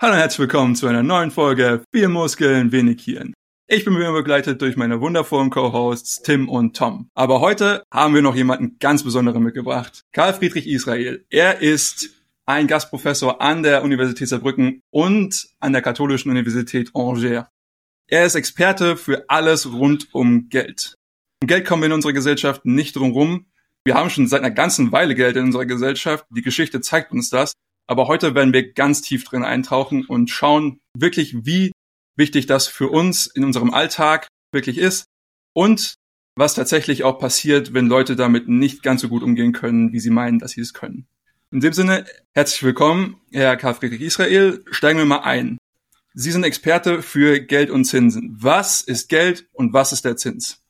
Hallo und herzlich willkommen zu einer neuen Folge Vier Muskeln, wenig Hirn. Ich bin wieder begleitet durch meine wundervollen Co-Hosts Tim und Tom. Aber heute haben wir noch jemanden ganz Besonderen mitgebracht. Karl Friedrich Israel. Er ist ein Gastprofessor an der Universität Saarbrücken und an der Katholischen Universität Angers. Er ist Experte für alles rund um Geld. Um Geld kommen wir in unserer Gesellschaft nicht drum rum. Wir haben schon seit einer ganzen Weile Geld in unserer Gesellschaft. Die Geschichte zeigt uns das. Aber heute werden wir ganz tief drin eintauchen und schauen wirklich, wie wichtig das für uns in unserem Alltag wirklich ist und was tatsächlich auch passiert, wenn Leute damit nicht ganz so gut umgehen können, wie sie meinen, dass sie es können. In dem Sinne, herzlich willkommen, Herr Karl Friedrich Israel. Steigen wir mal ein. Sie sind Experte für Geld und Zinsen. Was ist Geld und was ist der Zins?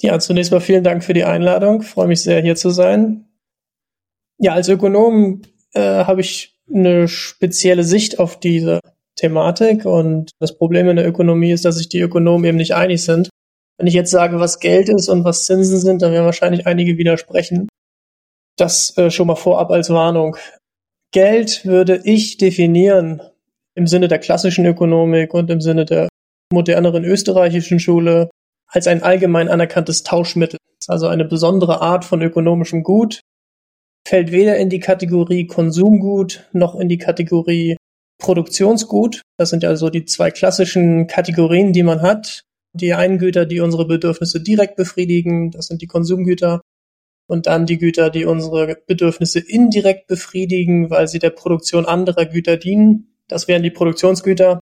Ja, zunächst mal vielen Dank für die Einladung. Ich freue mich sehr, hier zu sein. Ja, als Ökonom äh, habe ich eine spezielle Sicht auf diese Thematik und das Problem in der Ökonomie ist, dass sich die Ökonomen eben nicht einig sind. Wenn ich jetzt sage, was Geld ist und was Zinsen sind, dann werden wahrscheinlich einige widersprechen. Das äh, schon mal vorab als Warnung. Geld würde ich definieren im Sinne der klassischen Ökonomik und im Sinne der moderneren österreichischen Schule als ein allgemein anerkanntes Tauschmittel, also eine besondere Art von ökonomischem Gut, fällt weder in die Kategorie Konsumgut noch in die Kategorie Produktionsgut. Das sind also die zwei klassischen Kategorien, die man hat. Die einen Güter, die unsere Bedürfnisse direkt befriedigen, das sind die Konsumgüter. Und dann die Güter, die unsere Bedürfnisse indirekt befriedigen, weil sie der Produktion anderer Güter dienen. Das wären die Produktionsgüter.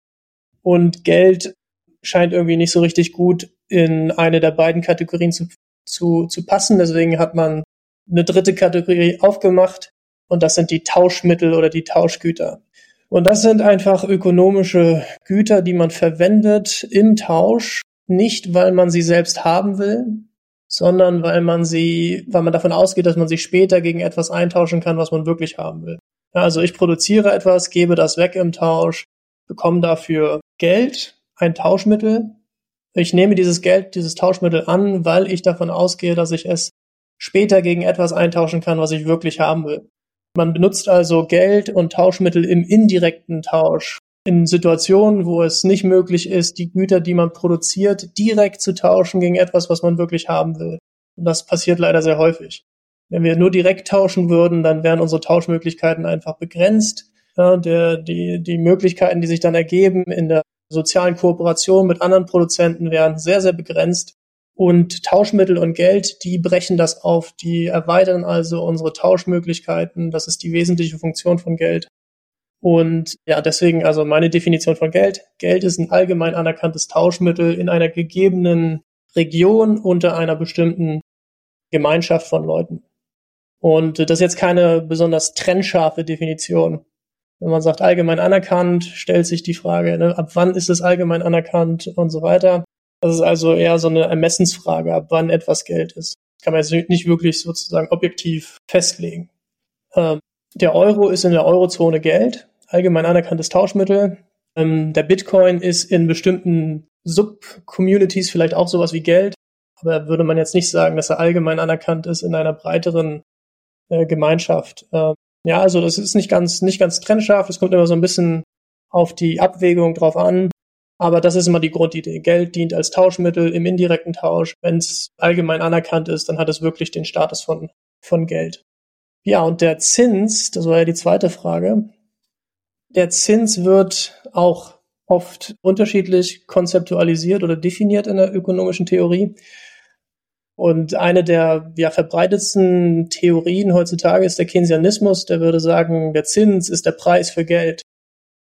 Und Geld scheint irgendwie nicht so richtig gut in eine der beiden Kategorien zu, zu, zu passen. Deswegen hat man eine dritte Kategorie aufgemacht und das sind die Tauschmittel oder die Tauschgüter. Und das sind einfach ökonomische Güter, die man verwendet im Tausch, nicht weil man sie selbst haben will, sondern weil man sie, weil man davon ausgeht, dass man sich später gegen etwas eintauschen kann, was man wirklich haben will. Also ich produziere etwas, gebe das weg im Tausch, bekomme dafür Geld, ein Tauschmittel. Ich nehme dieses Geld, dieses Tauschmittel an, weil ich davon ausgehe, dass ich es später gegen etwas eintauschen kann, was ich wirklich haben will. Man benutzt also Geld und Tauschmittel im indirekten Tausch. In Situationen, wo es nicht möglich ist, die Güter, die man produziert, direkt zu tauschen gegen etwas, was man wirklich haben will. Und das passiert leider sehr häufig. Wenn wir nur direkt tauschen würden, dann wären unsere Tauschmöglichkeiten einfach begrenzt. Ja, der, die, die Möglichkeiten, die sich dann ergeben in der sozialen Kooperation mit anderen Produzenten, wären sehr, sehr begrenzt. Und Tauschmittel und Geld, die brechen das auf, die erweitern also unsere Tauschmöglichkeiten. Das ist die wesentliche Funktion von Geld. Und ja, deswegen also meine Definition von Geld. Geld ist ein allgemein anerkanntes Tauschmittel in einer gegebenen Region unter einer bestimmten Gemeinschaft von Leuten. Und das ist jetzt keine besonders trennscharfe Definition. Wenn man sagt allgemein anerkannt, stellt sich die Frage, ne, ab wann ist es allgemein anerkannt und so weiter. Das ist also eher so eine Ermessensfrage, ab wann etwas Geld ist. kann man jetzt nicht wirklich sozusagen objektiv festlegen. Ähm, der Euro ist in der Eurozone Geld, allgemein anerkanntes Tauschmittel. Ähm, der Bitcoin ist in bestimmten Sub-Communities vielleicht auch sowas wie Geld, aber würde man jetzt nicht sagen, dass er allgemein anerkannt ist in einer breiteren äh, Gemeinschaft. Ähm, ja, also das ist nicht ganz, nicht ganz trennscharf. Es kommt immer so ein bisschen auf die Abwägung drauf an. Aber das ist immer die Grundidee. Geld dient als Tauschmittel im indirekten Tausch. Wenn es allgemein anerkannt ist, dann hat es wirklich den Status von, von Geld. Ja, und der Zins, das war ja die zweite Frage. Der Zins wird auch oft unterschiedlich konzeptualisiert oder definiert in der ökonomischen Theorie. Und eine der ja, verbreitetsten Theorien heutzutage ist der Keynesianismus, der würde sagen, der Zins ist der Preis für Geld.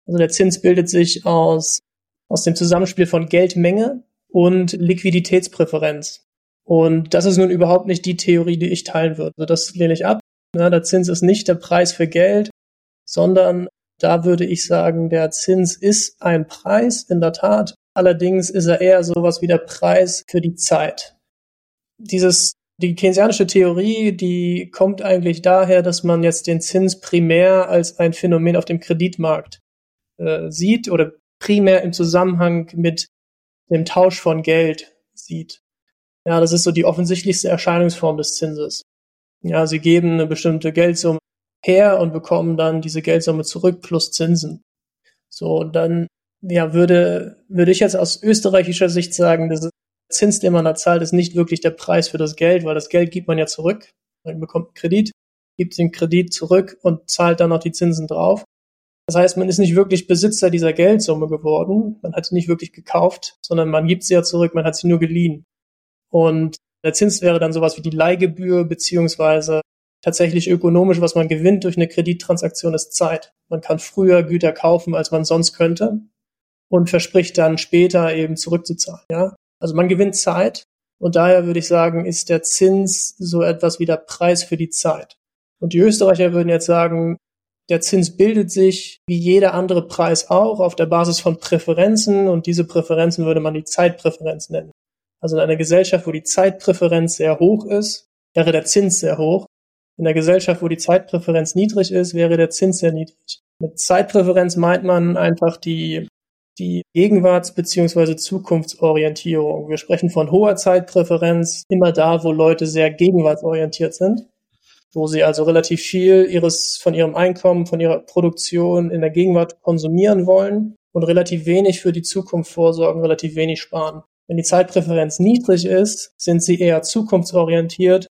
Also der Zins bildet sich aus aus dem Zusammenspiel von Geldmenge und Liquiditätspräferenz. Und das ist nun überhaupt nicht die Theorie, die ich teilen würde. Also das lehne ich ab. Ja, der Zins ist nicht der Preis für Geld, sondern da würde ich sagen, der Zins ist ein Preis, in der Tat. Allerdings ist er eher sowas wie der Preis für die Zeit. Dieses, die keynesianische Theorie, die kommt eigentlich daher, dass man jetzt den Zins primär als ein Phänomen auf dem Kreditmarkt äh, sieht oder primär im Zusammenhang mit dem Tausch von Geld sieht. Ja, das ist so die offensichtlichste Erscheinungsform des Zinses. Ja, sie geben eine bestimmte Geldsumme her und bekommen dann diese Geldsumme zurück plus Zinsen. So, dann ja, würde, würde ich jetzt aus österreichischer Sicht sagen, der Zins, den man da zahlt, ist nicht wirklich der Preis für das Geld, weil das Geld gibt man ja zurück. Man bekommt einen Kredit, gibt den Kredit zurück und zahlt dann noch die Zinsen drauf. Das heißt, man ist nicht wirklich Besitzer dieser Geldsumme geworden. Man hat sie nicht wirklich gekauft, sondern man gibt sie ja zurück, man hat sie nur geliehen. Und der Zins wäre dann sowas wie die Leihgebühr, beziehungsweise tatsächlich ökonomisch, was man gewinnt durch eine Kredittransaktion, ist Zeit. Man kann früher Güter kaufen, als man sonst könnte und verspricht dann später eben zurückzuzahlen. Ja? Also man gewinnt Zeit und daher würde ich sagen, ist der Zins so etwas wie der Preis für die Zeit. Und die Österreicher würden jetzt sagen, der Zins bildet sich wie jeder andere Preis auch auf der Basis von Präferenzen und diese Präferenzen würde man die Zeitpräferenz nennen. Also in einer Gesellschaft, wo die Zeitpräferenz sehr hoch ist, wäre der Zins sehr hoch. In der Gesellschaft, wo die Zeitpräferenz niedrig ist, wäre der Zins sehr niedrig. Mit Zeitpräferenz meint man einfach die, die Gegenwarts- bzw. Zukunftsorientierung. Wir sprechen von hoher Zeitpräferenz immer da, wo Leute sehr gegenwartsorientiert sind, wo sie also relativ viel ihres, von ihrem Einkommen, von ihrer Produktion in der Gegenwart konsumieren wollen und relativ wenig für die Zukunft vorsorgen, relativ wenig sparen. Wenn die Zeitpräferenz niedrig ist, sind sie eher zukunftsorientiert,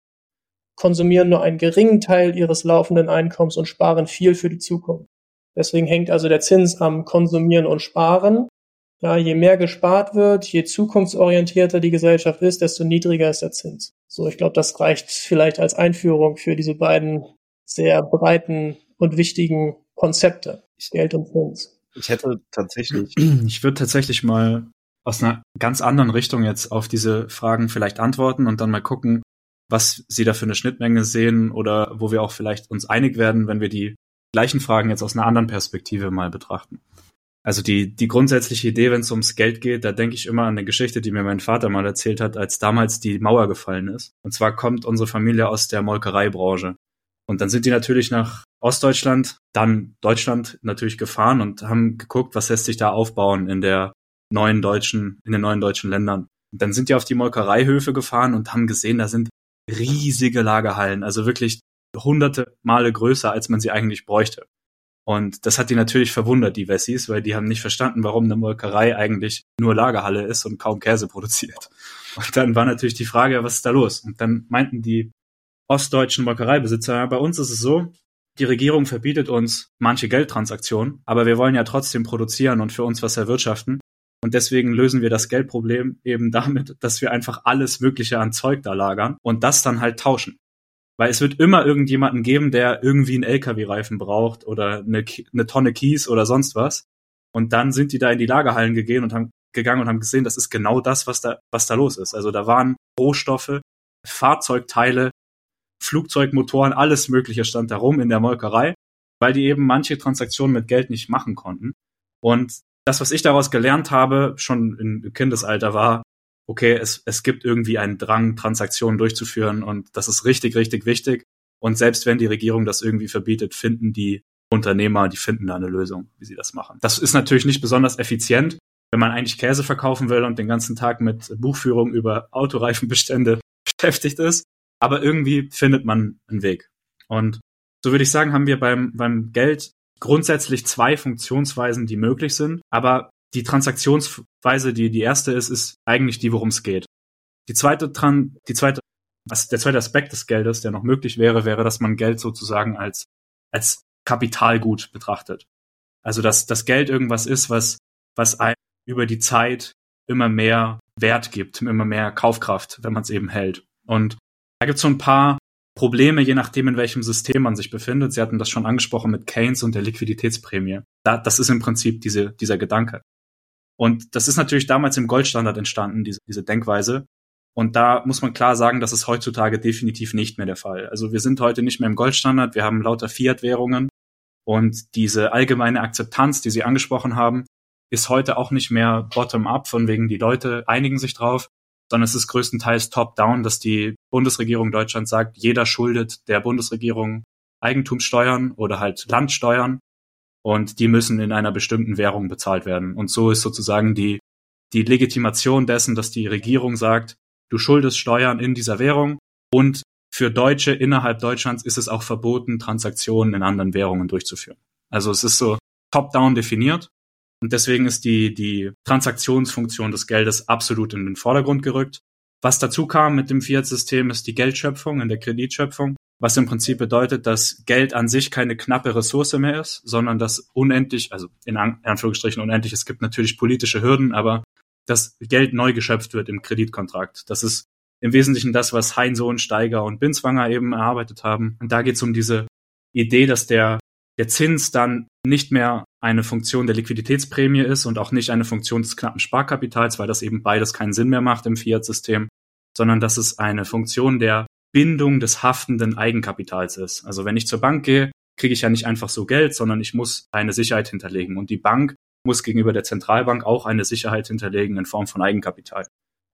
konsumieren nur einen geringen Teil ihres laufenden Einkommens und sparen viel für die Zukunft. Deswegen hängt also der Zins am Konsumieren und Sparen. Ja, je mehr gespart wird, je zukunftsorientierter die Gesellschaft ist, desto niedriger ist der Zins. So, ich glaube, das reicht vielleicht als Einführung für diese beiden sehr breiten und wichtigen Konzepte, Geld und Zins. Ich hätte tatsächlich, ich würde tatsächlich mal aus einer ganz anderen Richtung jetzt auf diese Fragen vielleicht antworten und dann mal gucken, was Sie da für eine Schnittmenge sehen oder wo wir auch vielleicht uns einig werden, wenn wir die gleichen Fragen jetzt aus einer anderen Perspektive mal betrachten. Also die, die grundsätzliche Idee, wenn es ums Geld geht, da denke ich immer an eine Geschichte, die mir mein Vater mal erzählt hat, als damals die Mauer gefallen ist. Und zwar kommt unsere Familie aus der Molkereibranche. Und dann sind die natürlich nach Ostdeutschland, dann Deutschland natürlich gefahren und haben geguckt, was lässt sich da aufbauen in der neuen deutschen, in den neuen deutschen Ländern. Und dann sind die auf die Molkereihöfe gefahren und haben gesehen, da sind riesige Lagerhallen, also wirklich hunderte Male größer, als man sie eigentlich bräuchte. Und das hat die natürlich verwundert, die Wessis, weil die haben nicht verstanden, warum eine Molkerei eigentlich nur Lagerhalle ist und kaum Käse produziert. Und dann war natürlich die Frage, was ist da los? Und dann meinten die ostdeutschen Molkereibesitzer, bei uns ist es so, die Regierung verbietet uns manche Geldtransaktionen, aber wir wollen ja trotzdem produzieren und für uns was erwirtschaften. Und deswegen lösen wir das Geldproblem eben damit, dass wir einfach alles Mögliche an Zeug da lagern und das dann halt tauschen. Weil es wird immer irgendjemanden geben, der irgendwie einen LKW-Reifen braucht oder eine, eine Tonne Kies oder sonst was. Und dann sind die da in die Lagerhallen gegangen und haben gegangen und haben gesehen, das ist genau das, was da, was da los ist. Also da waren Rohstoffe, Fahrzeugteile, Flugzeugmotoren, alles Mögliche stand da rum in der Molkerei, weil die eben manche Transaktionen mit Geld nicht machen konnten. Und das, was ich daraus gelernt habe, schon im Kindesalter war, okay, es, es gibt irgendwie einen Drang, Transaktionen durchzuführen und das ist richtig, richtig wichtig. Und selbst wenn die Regierung das irgendwie verbietet, finden die Unternehmer, die finden da eine Lösung, wie sie das machen. Das ist natürlich nicht besonders effizient, wenn man eigentlich Käse verkaufen will und den ganzen Tag mit Buchführung über Autoreifenbestände beschäftigt ist. Aber irgendwie findet man einen Weg. Und so würde ich sagen, haben wir beim, beim Geld grundsätzlich zwei Funktionsweisen, die möglich sind, aber die Transaktionsweise, die die erste ist, ist eigentlich die, worum es geht. Die zweite, Tran die zweite, also der zweite Aspekt des Geldes, der noch möglich wäre, wäre, dass man Geld sozusagen als, als Kapitalgut betrachtet. Also, dass das Geld irgendwas ist, was, was einem über die Zeit immer mehr Wert gibt, immer mehr Kaufkraft, wenn man es eben hält. Und da gibt es so ein paar Probleme, je nachdem, in welchem System man sich befindet. Sie hatten das schon angesprochen mit Keynes und der Liquiditätsprämie. Da, das ist im Prinzip diese, dieser Gedanke. Und das ist natürlich damals im Goldstandard entstanden, diese, diese Denkweise. Und da muss man klar sagen, das ist heutzutage definitiv nicht mehr der Fall. Also wir sind heute nicht mehr im Goldstandard, wir haben lauter Fiat-Währungen und diese allgemeine Akzeptanz, die Sie angesprochen haben, ist heute auch nicht mehr bottom-up, von wegen die Leute einigen sich drauf, sondern es ist größtenteils top-down, dass die Bundesregierung Deutschland sagt, jeder schuldet der Bundesregierung Eigentumssteuern oder halt Landsteuern und die müssen in einer bestimmten Währung bezahlt werden. Und so ist sozusagen die, die Legitimation dessen, dass die Regierung sagt, du schuldest Steuern in dieser Währung und für Deutsche innerhalb Deutschlands ist es auch verboten, Transaktionen in anderen Währungen durchzuführen. Also es ist so top-down definiert Und deswegen ist die, die Transaktionsfunktion des Geldes absolut in den Vordergrund gerückt. Was dazu kam mit dem Fiat-System ist die Geldschöpfung in der Kreditschöpfung, was im Prinzip bedeutet, dass Geld an sich keine knappe Ressource mehr ist, sondern dass unendlich, also in Anführungsstrichen unendlich, es gibt natürlich politische Hürden, aber dass Geld neu geschöpft wird im Kreditkontrakt. Das ist im Wesentlichen das, was Heinsohn, Steiger und Binswanger eben erarbeitet haben. Und da geht es um diese Idee, dass der, der Zins dann nicht mehr eine Funktion der Liquiditätsprämie ist und auch nicht eine Funktion des knappen Sparkapitals, weil das eben beides keinen Sinn mehr macht im Fiat-System, sondern dass es eine Funktion der Bindung des haftenden Eigenkapitals ist. Also wenn ich zur Bank gehe, kriege ich ja nicht einfach so Geld, sondern ich muss eine Sicherheit hinterlegen. Und die Bank muss gegenüber der Zentralbank auch eine Sicherheit hinterlegen in Form von Eigenkapital.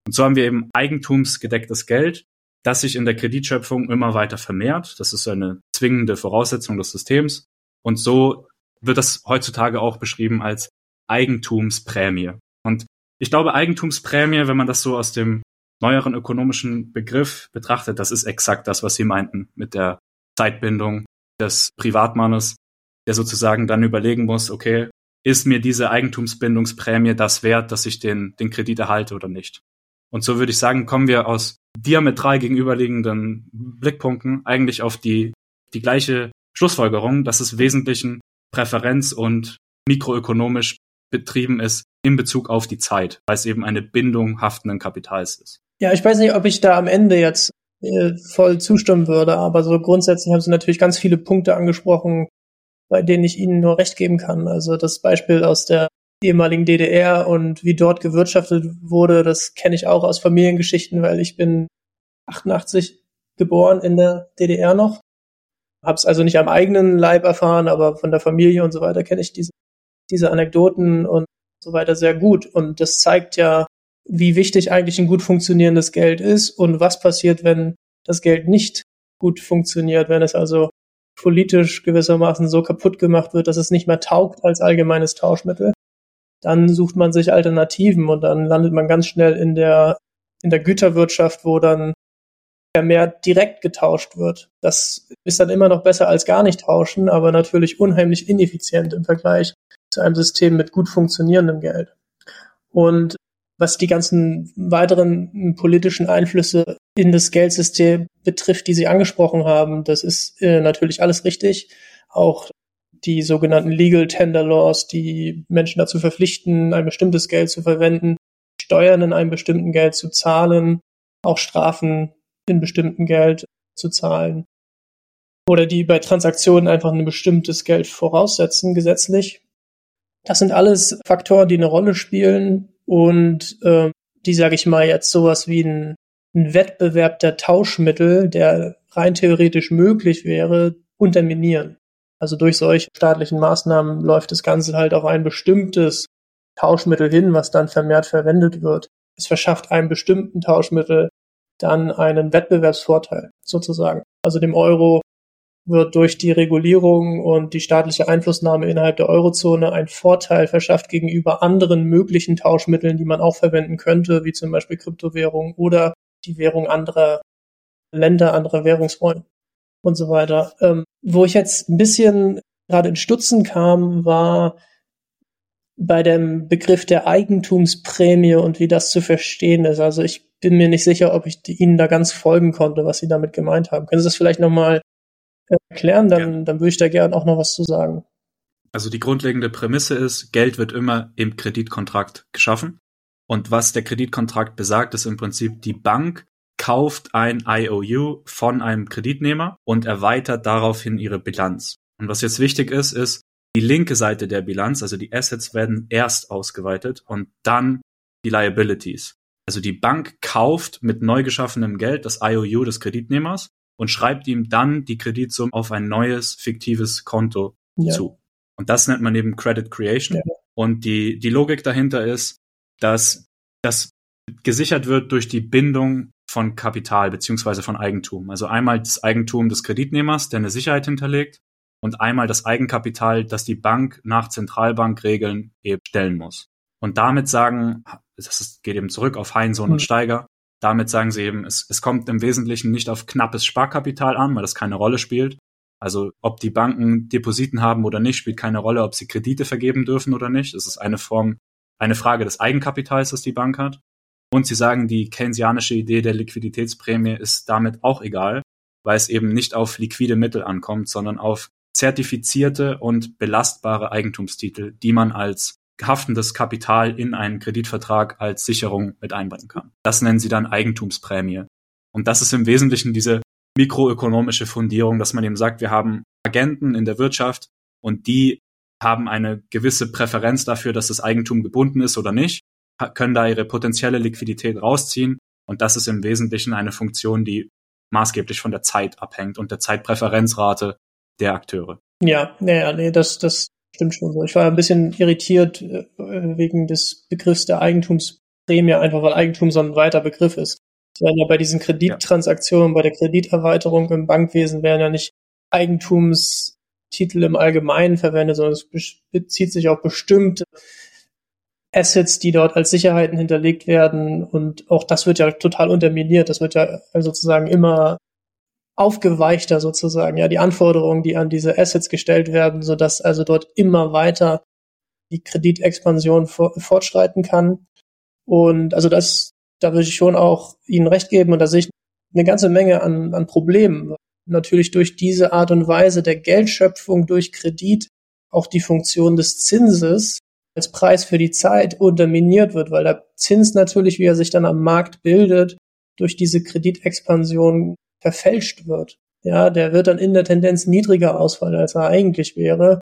Und so haben wir eben eigentumsgedecktes Geld, das sich in der Kreditschöpfung immer weiter vermehrt. Das ist eine zwingende Voraussetzung des Systems. Und so wird das heutzutage auch beschrieben als Eigentumsprämie. Und ich glaube, Eigentumsprämie, wenn man das so aus dem neueren ökonomischen Begriff betrachtet, das ist exakt das, was Sie meinten mit der Zeitbindung des Privatmannes, der sozusagen dann überlegen muss, okay, ist mir diese Eigentumsbindungsprämie das wert, dass ich den, den Kredit erhalte oder nicht? Und so würde ich sagen, kommen wir aus diametral gegenüberliegenden Blickpunkten eigentlich auf die, die gleiche Schlussfolgerung, dass es Wesentlichen Präferenz und mikroökonomisch betrieben ist in Bezug auf die Zeit, weil es eben eine Bindung haftenden Kapitals ist. Ja, ich weiß nicht, ob ich da am Ende jetzt äh, voll zustimmen würde, aber so grundsätzlich haben Sie natürlich ganz viele Punkte angesprochen, bei denen ich Ihnen nur recht geben kann. Also das Beispiel aus der ehemaligen DDR und wie dort gewirtschaftet wurde, das kenne ich auch aus Familiengeschichten, weil ich bin 88 geboren in der DDR noch. Habe es also nicht am eigenen Leib erfahren, aber von der Familie und so weiter kenne ich diese, diese Anekdoten und so weiter sehr gut. Und das zeigt ja, wie wichtig eigentlich ein gut funktionierendes Geld ist und was passiert, wenn das Geld nicht gut funktioniert, wenn es also politisch gewissermaßen so kaputt gemacht wird, dass es nicht mehr taugt als allgemeines Tauschmittel dann sucht man sich Alternativen und dann landet man ganz schnell in der, in der Güterwirtschaft, wo dann mehr direkt getauscht wird. Das ist dann immer noch besser als gar nicht tauschen, aber natürlich unheimlich ineffizient im Vergleich zu einem System mit gut funktionierendem Geld. Und was die ganzen weiteren politischen Einflüsse in das Geldsystem betrifft, die Sie angesprochen haben, das ist äh, natürlich alles richtig. Auch die sogenannten Legal Tender Laws, die Menschen dazu verpflichten, ein bestimmtes Geld zu verwenden, Steuern in einem bestimmten Geld zu zahlen, auch Strafen in bestimmten Geld zu zahlen. Oder die bei Transaktionen einfach ein bestimmtes Geld voraussetzen, gesetzlich. Das sind alles Faktoren, die eine Rolle spielen und äh, die, sage ich mal, jetzt sowas wie ein, ein Wettbewerb der Tauschmittel, der rein theoretisch möglich wäre, unterminieren. Also durch solche staatlichen Maßnahmen läuft das Ganze halt auf ein bestimmtes Tauschmittel hin, was dann vermehrt verwendet wird. Es verschafft einem bestimmten Tauschmittel dann einen Wettbewerbsvorteil sozusagen. Also dem Euro wird durch die Regulierung und die staatliche Einflussnahme innerhalb der Eurozone ein Vorteil verschafft gegenüber anderen möglichen Tauschmitteln, die man auch verwenden könnte, wie zum Beispiel Kryptowährungen oder die Währung anderer Länder, anderer Währungsräume und so weiter. Ähm, wo ich jetzt ein bisschen gerade in Stutzen kam, war bei dem Begriff der Eigentumsprämie und wie das zu verstehen ist. Also ich bin mir nicht sicher, ob ich Ihnen da ganz folgen konnte, was Sie damit gemeint haben. Können Sie das vielleicht nochmal erklären? Dann, ja. dann würde ich da gerne auch noch was zu sagen. Also die grundlegende Prämisse ist, Geld wird immer im Kreditkontrakt geschaffen. Und was der Kreditkontrakt besagt, ist im Prinzip, die Bank kauft ein IOU von einem Kreditnehmer und erweitert daraufhin ihre Bilanz. Und was jetzt wichtig ist, ist, die linke Seite der Bilanz, also die Assets werden erst ausgeweitet und dann die Liabilities. Also die Bank kauft mit neu geschaffenem Geld das IOU des Kreditnehmers und schreibt ihm dann die Kreditsumme auf ein neues fiktives Konto ja. zu. Und das nennt man eben Credit Creation. Ja. Und die, die Logik dahinter ist, dass das gesichert wird durch die Bindung von Kapital beziehungsweise von Eigentum. Also einmal das Eigentum des Kreditnehmers, der eine Sicherheit hinterlegt, und einmal das Eigenkapital, das die Bank nach Zentralbankregeln eben stellen muss. Und damit sagen, das ist, geht eben zurück auf Heinsohn mhm. und Steiger, damit sagen sie eben, es, es kommt im Wesentlichen nicht auf knappes Sparkapital an, weil das keine Rolle spielt. Also ob die Banken Depositen haben oder nicht, spielt keine Rolle, ob sie Kredite vergeben dürfen oder nicht. Es ist eine Form, eine Frage des Eigenkapitals, das die Bank hat. Und sie sagen, die keynesianische Idee der Liquiditätsprämie ist damit auch egal, weil es eben nicht auf liquide Mittel ankommt, sondern auf zertifizierte und belastbare Eigentumstitel, die man als haftendes Kapital in einen Kreditvertrag als Sicherung mit einbringen kann. Das nennen sie dann Eigentumsprämie. Und das ist im Wesentlichen diese mikroökonomische Fundierung, dass man eben sagt, wir haben Agenten in der Wirtschaft und die haben eine gewisse Präferenz dafür, dass das Eigentum gebunden ist oder nicht, können da ihre potenzielle Liquidität rausziehen. Und das ist im Wesentlichen eine Funktion, die maßgeblich von der Zeit abhängt und der Zeitpräferenzrate der Akteure. Ja, naja, nee, das, das stimmt schon so. Ich war ein bisschen irritiert äh, wegen des Begriffs der Eigentumsprämie, einfach weil Eigentum so ein weiter Begriff ist. Es werden ja bei diesen Kredittransaktionen, bei der Krediterweiterung im Bankwesen werden ja nicht Eigentumstitel im Allgemeinen verwendet, sondern es bezieht sich auf bestimmte Assets, die dort als Sicherheiten hinterlegt werden. Und auch das wird ja total unterminiert. Das wird ja sozusagen immer aufgeweichter sozusagen, ja, die Anforderungen, die an diese Assets gestellt werden, so dass also dort immer weiter die Kreditexpansion fortschreiten kann. Und also das, da würde ich schon auch Ihnen recht geben und da sehe ich eine ganze Menge an, an Problemen. Natürlich durch diese Art und Weise der Geldschöpfung durch Kredit auch die Funktion des Zinses als Preis für die Zeit unterminiert wird, weil der Zins natürlich, wie er sich dann am Markt bildet, durch diese Kreditexpansion verfälscht wird. Ja, der wird dann in der Tendenz niedriger ausfallen, als er eigentlich wäre,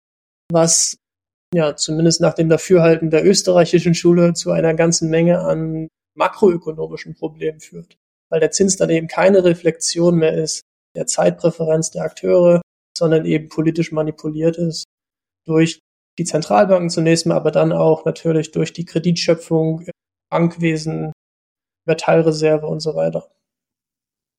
was ja zumindest nach dem Dafürhalten der österreichischen Schule zu einer ganzen Menge an makroökonomischen Problemen führt, weil der Zins dann eben keine Reflexion mehr ist der Zeitpräferenz der Akteure, sondern eben politisch manipuliert ist durch die Zentralbanken zunächst mal, aber dann auch natürlich durch die Kreditschöpfung, Bankwesen, Metallreserve und so weiter.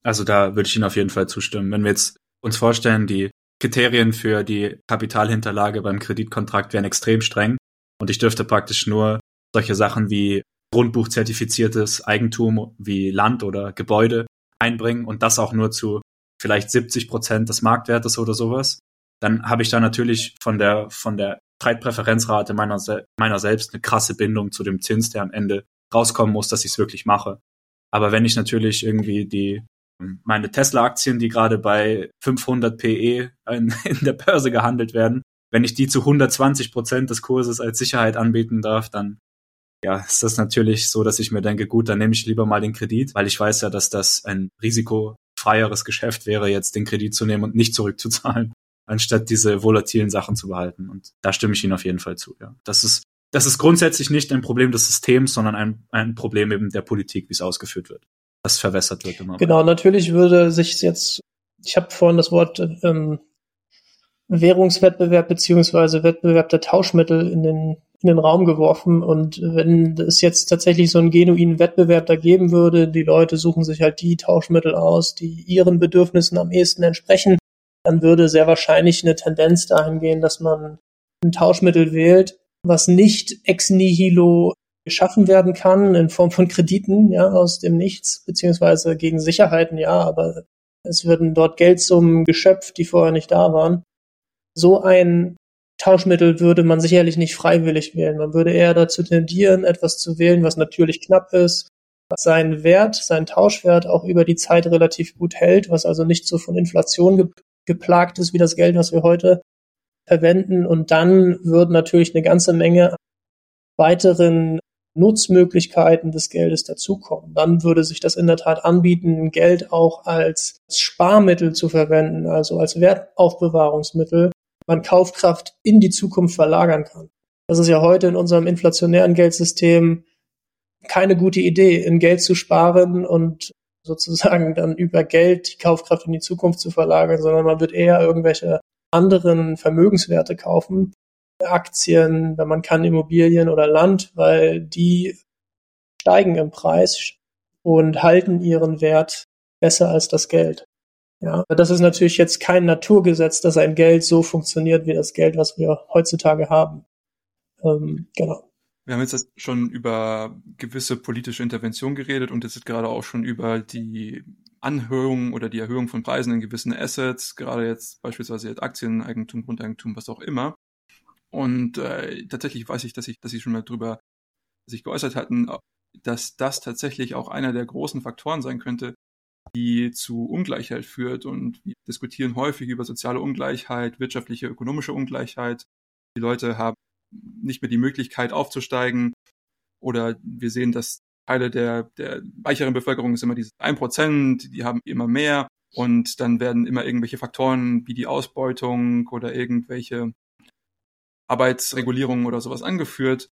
Also da würde ich Ihnen auf jeden Fall zustimmen. Wenn wir jetzt uns vorstellen, die Kriterien für die Kapitalhinterlage beim Kreditkontrakt wären extrem streng und ich dürfte praktisch nur solche Sachen wie Grundbuchzertifiziertes Eigentum wie Land oder Gebäude einbringen und das auch nur zu vielleicht 70 Prozent des Marktwertes oder sowas, dann habe ich da natürlich von der, von der Zeitpräferenzrate meiner, meiner selbst eine krasse Bindung zu dem Zins, der am Ende rauskommen muss, dass ich es wirklich mache. Aber wenn ich natürlich irgendwie die meine Tesla-Aktien, die gerade bei 500 PE in, in, der Börse gehandelt werden, wenn ich die zu 120 Prozent des Kurses als Sicherheit anbieten darf, dann ja, ist das natürlich so, dass ich mir denke, gut, dann nehme ich lieber mal den Kredit, weil ich weiß ja, dass das ein risikofreieres Geschäft wäre, jetzt den Kredit zu nehmen und nicht zurückzuzahlen, anstatt diese volatilen Sachen zu behalten. Und da stimme ich Ihnen auf jeden Fall zu. Ja, das ist das ist grundsätzlich nicht ein Problem des Systems, sondern ein, ein Problem eben der Politik, wie es ausgeführt wird das verwässert wird immer. Genau, natürlich würde sich jetzt, ich habe vorhin das Wort ähm, Währungswettbewerb beziehungsweise Wettbewerb der Tauschmittel in den, in den Raum geworfen. Und wenn es jetzt tatsächlich so einen genuinen Wettbewerb da geben würde, die Leute suchen sich halt die Tauschmittel aus, die ihren Bedürfnissen am ehesten entsprechen, dann würde sehr wahrscheinlich eine Tendenz dahin gehen, dass man ein Tauschmittel wählt, was nicht ex nihilo geschaffen werden kann in Form von Krediten, ja, aus dem Nichts, beziehungsweise gegen Sicherheiten, ja, aber es werden dort Geldsummen geschöpft, die vorher nicht da waren. So ein Tauschmittel würde man sicherlich nicht freiwillig wählen. Man würde eher dazu tendieren, etwas zu wählen, was natürlich knapp ist, was seinen Wert, seinen Tauschwert auch über die Zeit relativ gut hält, was also nicht so von Inflation ge geplagt ist wie das Geld, was wir heute verwenden. Und dann würden natürlich eine ganze Menge weiteren Nutzmöglichkeiten des Geldes dazukommen. Dann würde sich das in der Tat anbieten, Geld auch als Sparmittel zu verwenden, also als Wertaufbewahrungsmittel, man Kaufkraft in die Zukunft verlagern kann. Das ist ja heute in unserem inflationären Geldsystem keine gute Idee, in Geld zu sparen und sozusagen dann über Geld die Kaufkraft in die Zukunft zu verlagern, sondern man wird eher irgendwelche anderen Vermögenswerte kaufen, Aktien, wenn man kann Immobilien oder Land, weil die steigen im Preis und halten ihren Wert besser als das Geld. Ja, das ist natürlich jetzt kein Naturgesetz, dass ein Geld so funktioniert wie das Geld, was wir heutzutage haben. Ähm, genau. Wir haben jetzt schon über gewisse politische Intervention geredet und jetzt gerade auch schon über die Anhörung oder die Erhöhung von Preisen in gewissen Assets, gerade jetzt beispielsweise jetzt Aktieneigentum, Grundeigentum, was auch immer. Und äh, tatsächlich weiß ich, dass ich, dass sie schon mal drüber sich geäußert hatten, dass das tatsächlich auch einer der großen Faktoren sein könnte, die zu Ungleichheit führt. Und wir diskutieren häufig über soziale Ungleichheit, wirtschaftliche, ökonomische Ungleichheit. Die Leute haben nicht mehr die Möglichkeit aufzusteigen. Oder wir sehen, dass Teile der, der reicheren Bevölkerung ist immer dieses ein Prozent, die haben immer mehr. Und dann werden immer irgendwelche Faktoren wie die Ausbeutung oder irgendwelche Arbeitsregulierungen oder sowas angeführt.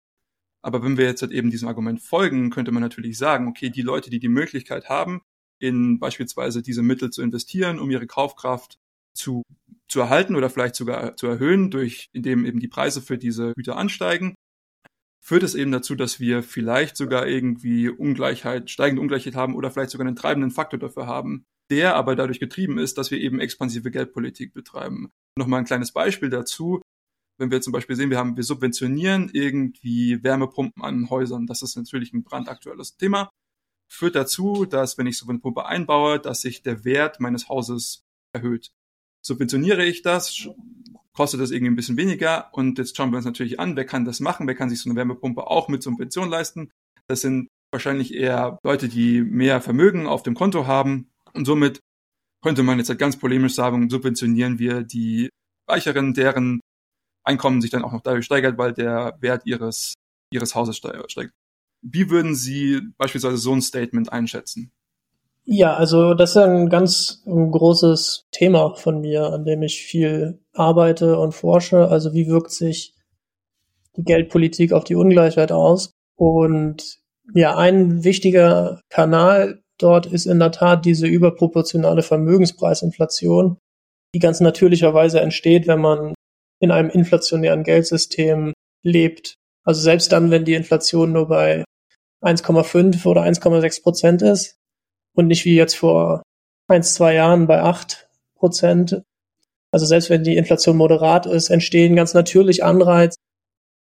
Aber wenn wir jetzt halt eben diesem Argument folgen, könnte man natürlich sagen, okay, die Leute, die die Möglichkeit haben, in beispielsweise diese Mittel zu investieren, um ihre Kaufkraft zu, zu erhalten oder vielleicht sogar zu erhöhen, durch, indem eben die Preise für diese Güter ansteigen, führt es eben dazu, dass wir vielleicht sogar irgendwie Ungleichheit, steigende Ungleichheit haben oder vielleicht sogar einen treibenden Faktor dafür haben, der aber dadurch getrieben ist, dass wir eben expansive Geldpolitik betreiben. Nochmal ein kleines Beispiel dazu. Wenn wir zum Beispiel sehen, wir haben, wir subventionieren irgendwie Wärmepumpen an Häusern. Das ist natürlich ein brandaktuelles Thema. Führt dazu, dass wenn ich so eine Pumpe einbaue, dass sich der Wert meines Hauses erhöht. Subventioniere ich das, kostet das irgendwie ein bisschen weniger. Und jetzt schauen wir uns natürlich an, wer kann das machen, wer kann sich so eine Wärmepumpe auch mit Subvention leisten. Das sind wahrscheinlich eher Leute, die mehr Vermögen auf dem Konto haben. Und somit könnte man jetzt halt ganz polemisch sagen, subventionieren wir die Reicheren, deren Einkommen sich dann auch noch dadurch steigert, weil der Wert ihres, ihres Hauses steigt. Wie würden Sie beispielsweise so ein Statement einschätzen? Ja, also das ist ein ganz großes Thema von mir, an dem ich viel arbeite und forsche. Also wie wirkt sich die Geldpolitik auf die Ungleichheit aus? Und ja, ein wichtiger Kanal dort ist in der Tat diese überproportionale Vermögenspreisinflation, die ganz natürlicherweise entsteht, wenn man in einem inflationären Geldsystem lebt. Also selbst dann, wenn die Inflation nur bei 1,5 oder 1,6 Prozent ist, und nicht wie jetzt vor ein, zwei Jahren bei acht Prozent. Also selbst wenn die Inflation moderat ist, entstehen ganz natürlich Anreize,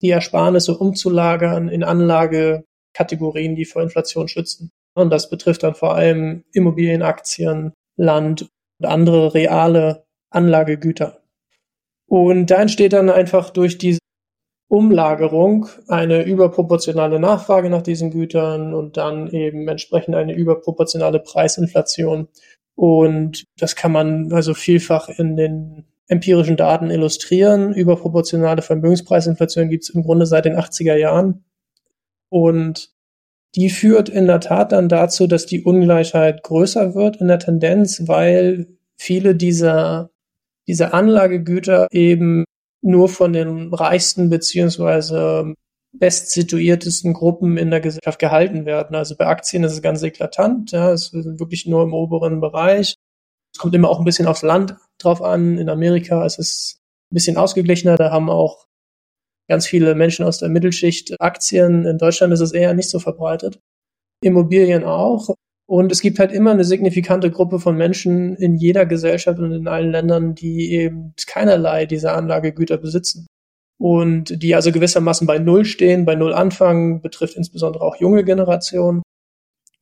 die Ersparnisse umzulagern in Anlagekategorien, die vor Inflation schützen. Und das betrifft dann vor allem Immobilienaktien, Land und andere reale Anlagegüter. Und da entsteht dann einfach durch diese Umlagerung eine überproportionale Nachfrage nach diesen Gütern und dann eben entsprechend eine überproportionale Preisinflation. Und das kann man also vielfach in den empirischen Daten illustrieren. Überproportionale Vermögenspreisinflation gibt es im Grunde seit den 80er Jahren. Und die führt in der Tat dann dazu, dass die Ungleichheit größer wird in der Tendenz, weil viele dieser, dieser Anlagegüter eben nur von den reichsten beziehungsweise bestsituiertesten Gruppen in der Gesellschaft gehalten werden. Also bei Aktien ist es ganz eklatant, ja, es ist wirklich nur im oberen Bereich. Es kommt immer auch ein bisschen aufs Land drauf an. In Amerika ist es ein bisschen ausgeglichener, da haben auch ganz viele Menschen aus der Mittelschicht Aktien. In Deutschland ist es eher nicht so verbreitet. Immobilien auch. Und es gibt halt immer eine signifikante Gruppe von Menschen in jeder Gesellschaft und in allen Ländern, die eben keinerlei dieser Anlagegüter besitzen. Und die also gewissermaßen bei Null stehen, bei Null anfangen, betrifft insbesondere auch junge Generationen.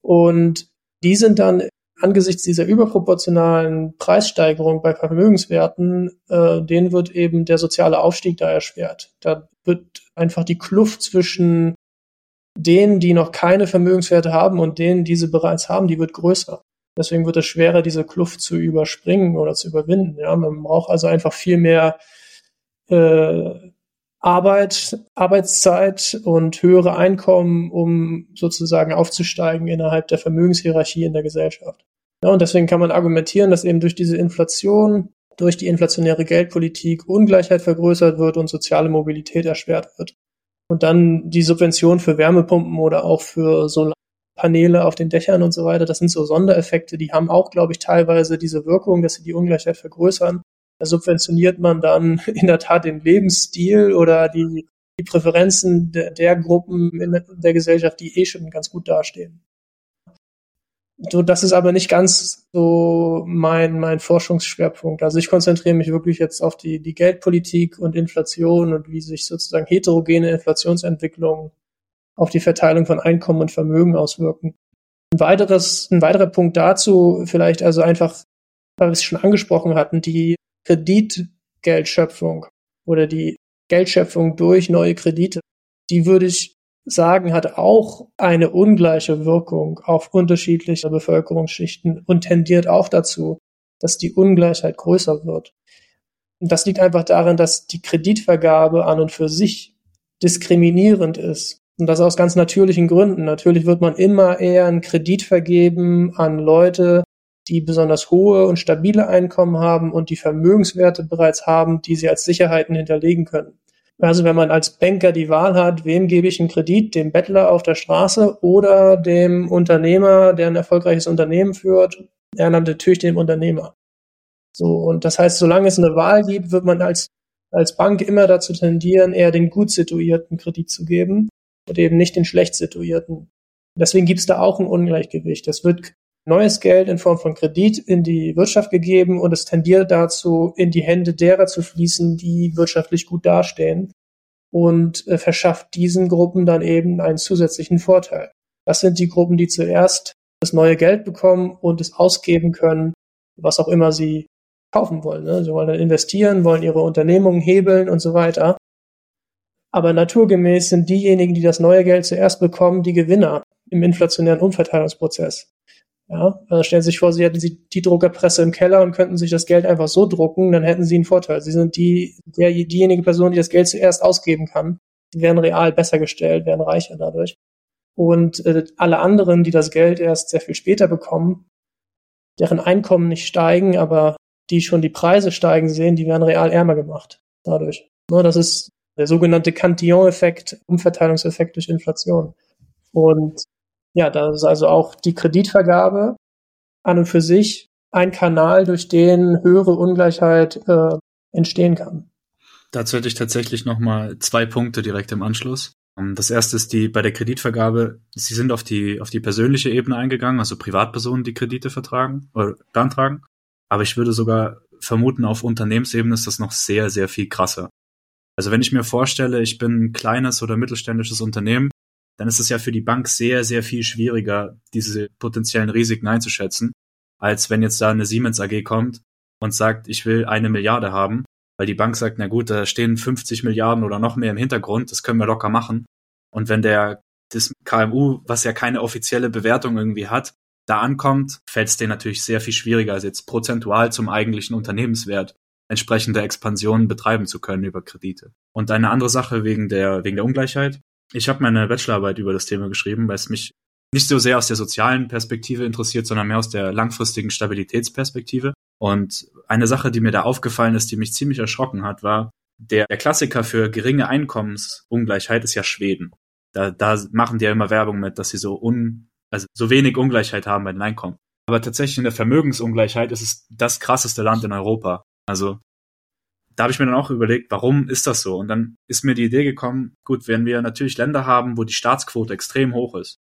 Und die sind dann angesichts dieser überproportionalen Preissteigerung bei Vermögenswerten, äh, denen wird eben der soziale Aufstieg da erschwert. Da wird einfach die Kluft zwischen denen, die noch keine Vermögenswerte haben und denen, die sie bereits haben, die wird größer. Deswegen wird es schwerer, diese Kluft zu überspringen oder zu überwinden. Ja, man braucht also einfach viel mehr äh, Arbeit, Arbeitszeit und höhere Einkommen, um sozusagen aufzusteigen innerhalb der Vermögenshierarchie in der Gesellschaft. Ja, und deswegen kann man argumentieren, dass eben durch diese Inflation, durch die inflationäre Geldpolitik Ungleichheit vergrößert wird und soziale Mobilität erschwert wird. Und dann die Subvention für Wärmepumpen oder auch für Solarpaneele auf den Dächern und so weiter. Das sind so Sondereffekte, die haben auch, glaube ich, teilweise diese Wirkung, dass sie die Ungleichheit vergrößern. Da subventioniert man dann in der Tat den Lebensstil oder die, die Präferenzen der, der Gruppen in der Gesellschaft, die eh schon ganz gut dastehen. So, das ist aber nicht ganz so mein, mein Forschungsschwerpunkt. Also ich konzentriere mich wirklich jetzt auf die, die Geldpolitik und Inflation und wie sich sozusagen heterogene Inflationsentwicklungen auf die Verteilung von Einkommen und Vermögen auswirken. Ein weiteres, ein weiterer Punkt dazu vielleicht also einfach, weil wir es schon angesprochen hatten, die Kreditgeldschöpfung oder die Geldschöpfung durch neue Kredite, die würde ich sagen, hat auch eine ungleiche Wirkung auf unterschiedliche Bevölkerungsschichten und tendiert auch dazu, dass die Ungleichheit größer wird. Und das liegt einfach darin, dass die Kreditvergabe an und für sich diskriminierend ist. Und das aus ganz natürlichen Gründen. Natürlich wird man immer eher einen Kredit vergeben an Leute, die besonders hohe und stabile Einkommen haben und die Vermögenswerte bereits haben, die sie als Sicherheiten hinterlegen können. Also wenn man als Banker die Wahl hat, wem gebe ich einen Kredit, dem Bettler auf der Straße oder dem Unternehmer, der ein erfolgreiches Unternehmen führt, er dann natürlich dem Unternehmer. So, und das heißt, solange es eine Wahl gibt, wird man als, als Bank immer dazu tendieren, eher den gut situierten Kredit zu geben und eben nicht den schlecht situierten. Deswegen gibt es da auch ein Ungleichgewicht. Es wird neues Geld in Form von Kredit in die Wirtschaft gegeben und es tendiert dazu, in die Hände derer zu fließen, die wirtschaftlich gut dastehen und äh, verschafft diesen Gruppen dann eben einen zusätzlichen Vorteil. Das sind die Gruppen, die zuerst das neue Geld bekommen und es ausgeben können, was auch immer sie kaufen wollen. Ne? Sie wollen dann investieren, wollen ihre Unternehmungen hebeln und so weiter. Aber naturgemäß sind diejenigen, die das neue Geld zuerst bekommen, die Gewinner im inflationären Umverteilungsprozess. Ja, also stellen Sie sich vor, Sie hätten Sie die Druckerpresse im Keller und könnten sich das Geld einfach so drucken, dann hätten Sie einen Vorteil. Sie sind die, der, diejenige Person, die das Geld zuerst ausgeben kann. Die wären real besser gestellt, wären reicher dadurch. Und äh, alle anderen, die das Geld erst sehr viel später bekommen, deren Einkommen nicht steigen, aber die schon die Preise steigen sehen, die werden real ärmer gemacht dadurch. Ne, das ist der sogenannte Cantillon-Effekt, Umverteilungseffekt durch Inflation. Und ja, da ist also auch die Kreditvergabe an und für sich ein Kanal, durch den höhere Ungleichheit äh, entstehen kann. Dazu hätte ich tatsächlich nochmal zwei Punkte direkt im Anschluss. Ähm, das erste ist die bei der Kreditvergabe, Sie sind auf die, auf die persönliche Ebene eingegangen, also Privatpersonen, die Kredite vertragen oder beantragen. Aber ich würde sogar vermuten, auf Unternehmensebene ist das noch sehr, sehr viel krasser. Also wenn ich mir vorstelle, ich bin ein kleines oder mittelständisches Unternehmen, dann ist es ja für die Bank sehr, sehr viel schwieriger, diese potenziellen Risiken einzuschätzen, als wenn jetzt da eine Siemens AG kommt und sagt, ich will eine Milliarde haben, weil die Bank sagt, na gut, da stehen 50 Milliarden oder noch mehr im Hintergrund, das können wir locker machen. Und wenn der das KMU, was ja keine offizielle Bewertung irgendwie hat, da ankommt, fällt es denen natürlich sehr viel schwieriger, als jetzt prozentual zum eigentlichen Unternehmenswert entsprechende Expansionen betreiben zu können über Kredite. Und eine andere Sache wegen der, wegen der Ungleichheit. Ich habe meine Bachelorarbeit über das Thema geschrieben, weil es mich nicht so sehr aus der sozialen Perspektive interessiert, sondern mehr aus der langfristigen Stabilitätsperspektive. Und eine Sache, die mir da aufgefallen ist, die mich ziemlich erschrocken hat, war, der, der Klassiker für geringe Einkommensungleichheit ist ja Schweden. Da, da machen die ja immer Werbung mit, dass sie so un, also so wenig Ungleichheit haben bei den Einkommen. Aber tatsächlich in der Vermögensungleichheit ist es das krasseste Land in Europa. Also da habe ich mir dann auch überlegt, warum ist das so? Und dann ist mir die Idee gekommen, gut, wenn wir natürlich Länder haben, wo die Staatsquote extrem hoch ist,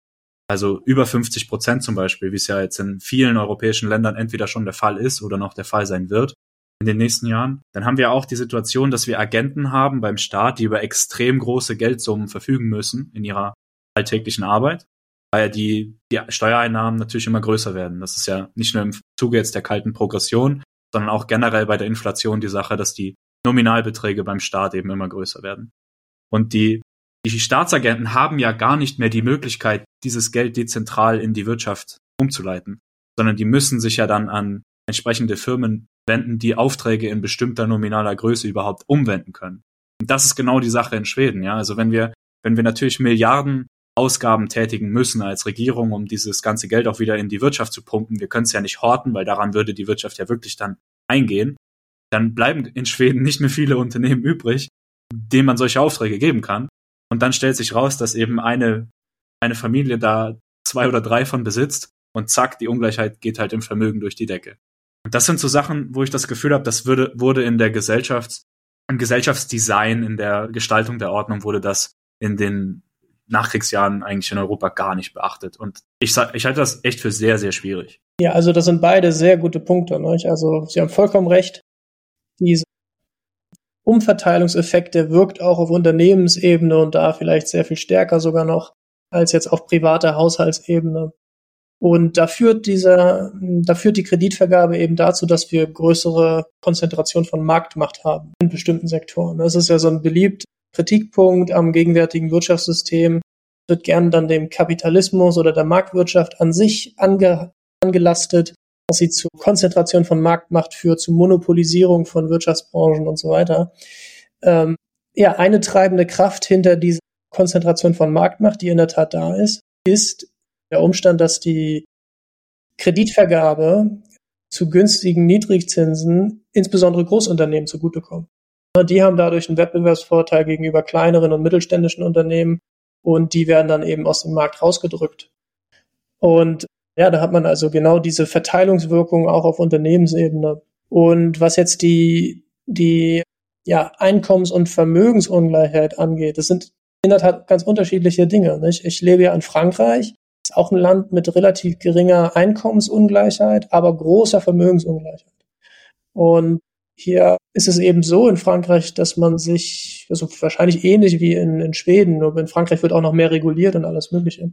also über 50 Prozent zum Beispiel, wie es ja jetzt in vielen europäischen Ländern entweder schon der Fall ist oder noch der Fall sein wird in den nächsten Jahren, dann haben wir auch die Situation, dass wir Agenten haben beim Staat, die über extrem große Geldsummen verfügen müssen in ihrer alltäglichen Arbeit, weil die, die Steuereinnahmen natürlich immer größer werden. Das ist ja nicht nur im Zuge jetzt der kalten Progression, sondern auch generell bei der Inflation die Sache, dass die Nominalbeträge beim Staat eben immer größer werden. Und die, die Staatsagenten haben ja gar nicht mehr die Möglichkeit, dieses Geld dezentral in die Wirtschaft umzuleiten, sondern die müssen sich ja dann an entsprechende Firmen wenden, die Aufträge in bestimmter nominaler Größe überhaupt umwenden können. Und das ist genau die Sache in Schweden, ja. Also wenn wir, wenn wir natürlich Milliarden Ausgaben tätigen müssen als Regierung, um dieses ganze Geld auch wieder in die Wirtschaft zu pumpen. Wir können es ja nicht horten, weil daran würde die Wirtschaft ja wirklich dann eingehen. Dann bleiben in Schweden nicht mehr viele Unternehmen übrig, denen man solche Aufträge geben kann. Und dann stellt sich raus, dass eben eine, eine Familie da zwei oder drei von besitzt und zack, die Ungleichheit geht halt im Vermögen durch die Decke. Und das sind so Sachen, wo ich das Gefühl habe, das würde, wurde in der Gesellschafts-, im Gesellschaftsdesign, in der Gestaltung der Ordnung wurde das in den Nachkriegsjahren eigentlich in Europa gar nicht beachtet. Und ich, ich halte das echt für sehr, sehr schwierig. Ja, also das sind beide sehr gute Punkte. Ne? Also Sie haben vollkommen recht. Diese Umverteilungseffekt, der wirkt auch auf Unternehmensebene und da vielleicht sehr viel stärker sogar noch als jetzt auf privater Haushaltsebene. Und da führt dieser, da führt die Kreditvergabe eben dazu, dass wir größere Konzentration von Marktmacht haben in bestimmten Sektoren. Das ist ja so ein beliebter Kritikpunkt am gegenwärtigen Wirtschaftssystem. Wird gern dann dem Kapitalismus oder der Marktwirtschaft an sich ange, angelastet, dass sie zu Konzentration von Marktmacht führt, zu Monopolisierung von Wirtschaftsbranchen und so weiter. Ähm, ja, eine treibende Kraft hinter dieser Konzentration von Marktmacht, die in der Tat da ist, ist der Umstand, dass die Kreditvergabe zu günstigen Niedrigzinsen insbesondere Großunternehmen zugutekommt. Die haben dadurch einen Wettbewerbsvorteil gegenüber kleineren und mittelständischen Unternehmen und die werden dann eben aus dem Markt rausgedrückt. Und ja, da hat man also genau diese Verteilungswirkung auch auf Unternehmensebene. Und was jetzt die, die ja, Einkommens- und Vermögensungleichheit angeht, das sind in der Tat ganz unterschiedliche Dinge. Nicht? Ich lebe ja in Frankreich ist auch ein Land mit relativ geringer Einkommensungleichheit, aber großer Vermögensungleichheit. Und hier ist es eben so in Frankreich, dass man sich, also wahrscheinlich ähnlich wie in, in Schweden, nur in Frankreich wird auch noch mehr reguliert und alles Mögliche.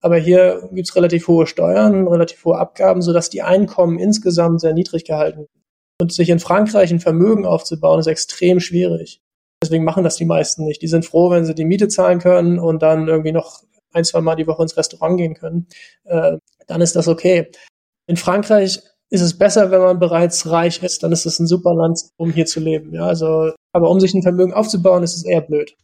Aber hier gibt's relativ hohe Steuern, relativ hohe Abgaben, sodass die Einkommen insgesamt sehr niedrig gehalten werden. Und sich in Frankreich ein Vermögen aufzubauen, ist extrem schwierig. Deswegen machen das die meisten nicht. Die sind froh, wenn sie die Miete zahlen können und dann irgendwie noch ein, zwei Mal die Woche ins Restaurant gehen können, äh, dann ist das okay. In Frankreich ist es besser, wenn man bereits reich ist, dann ist es ein super Land, um hier zu leben. Ja, also, aber um sich ein Vermögen aufzubauen, ist es eher blöd.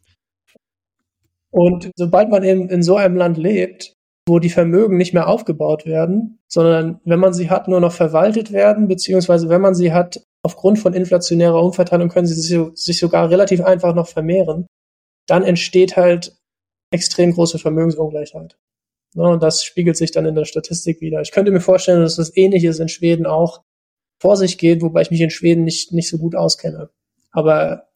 Und sobald man eben in so einem Land lebt, wo die Vermögen nicht mehr aufgebaut werden, sondern wenn man sie hat, nur noch verwaltet werden, beziehungsweise wenn man sie hat, aufgrund von inflationärer Umverteilung können sie sich sogar relativ einfach noch vermehren, dann entsteht halt extrem große Vermögensungleichheit. Ne, und das spiegelt sich dann in der Statistik wieder. Ich könnte mir vorstellen, dass das Ähnliches in Schweden auch vor sich geht, wobei ich mich in Schweden nicht, nicht so gut auskenne. Aber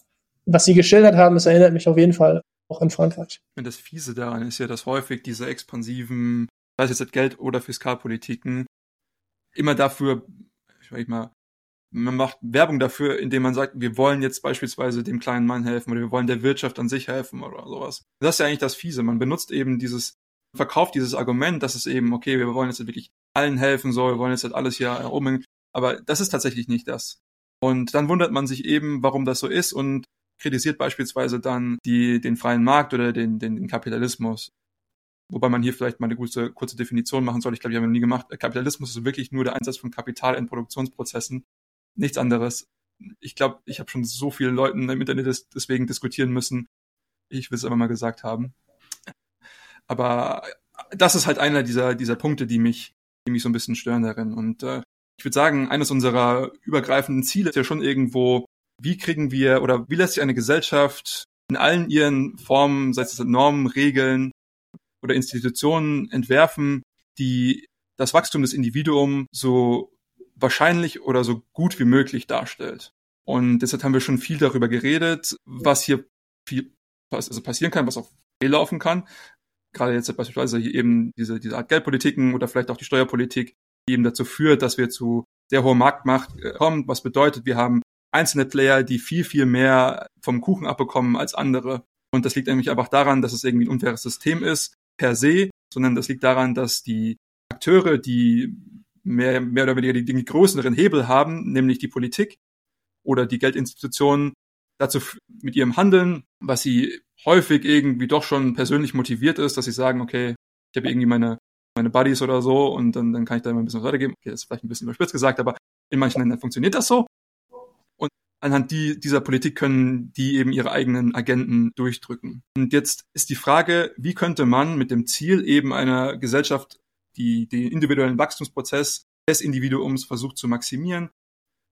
was Sie geschildert haben, es erinnert mich auf jeden Fall auch an Frankreich. Und das Fiese daran ist ja, dass häufig diese expansiven, sei es jetzt Geld- oder Fiskalpolitiken, immer dafür, ich sag mal, man macht Werbung dafür, indem man sagt, wir wollen jetzt beispielsweise dem kleinen Mann helfen oder wir wollen der Wirtschaft an sich helfen oder sowas. Das ist ja eigentlich das Fiese. Man benutzt eben dieses, verkauft dieses Argument, dass es eben, okay, wir wollen jetzt wirklich allen helfen soll, wir wollen jetzt halt alles hier erobern. Aber das ist tatsächlich nicht das. Und dann wundert man sich eben, warum das so ist und kritisiert beispielsweise dann die, den freien Markt oder den, den, den Kapitalismus. Wobei man hier vielleicht mal eine kurze, kurze Definition machen soll. Ich glaube, haben wir noch nie gemacht. Kapitalismus ist wirklich nur der Einsatz von Kapital in Produktionsprozessen nichts anderes. Ich glaube, ich habe schon so viele Leuten im Internet des, deswegen diskutieren müssen. Ich will es aber mal gesagt haben. Aber das ist halt einer dieser, dieser Punkte, die mich, die mich so ein bisschen stören darin. Und äh, ich würde sagen, eines unserer übergreifenden Ziele ist ja schon irgendwo, wie kriegen wir oder wie lässt sich eine Gesellschaft in allen ihren Formen, sei es Normen, Regeln oder Institutionen entwerfen, die das Wachstum des Individuums so wahrscheinlich oder so gut wie möglich darstellt. Und deshalb haben wir schon viel darüber geredet, was hier viel also passieren kann, was auch laufen kann. Gerade jetzt beispielsweise hier eben diese, diese Art Geldpolitiken oder vielleicht auch die Steuerpolitik, die eben dazu führt, dass wir zu sehr hoher Marktmacht äh, kommen, was bedeutet, wir haben einzelne Player, die viel, viel mehr vom Kuchen abbekommen als andere. Und das liegt nämlich einfach daran, dass es irgendwie ein unfaires System ist, per se, sondern das liegt daran, dass die Akteure, die mehr, mehr oder weniger die, die größeren Hebel haben, nämlich die Politik oder die Geldinstitutionen dazu mit ihrem Handeln, was sie häufig irgendwie doch schon persönlich motiviert ist, dass sie sagen, okay, ich habe irgendwie meine, meine Buddies oder so und dann, dann kann ich da mal ein bisschen was weitergeben. Okay, das ist vielleicht ein bisschen überspitzt gesagt, aber in manchen Ländern funktioniert das so. Und anhand die, dieser Politik können die eben ihre eigenen Agenten durchdrücken. Und jetzt ist die Frage, wie könnte man mit dem Ziel eben einer Gesellschaft die den individuellen Wachstumsprozess des Individuums versucht zu maximieren,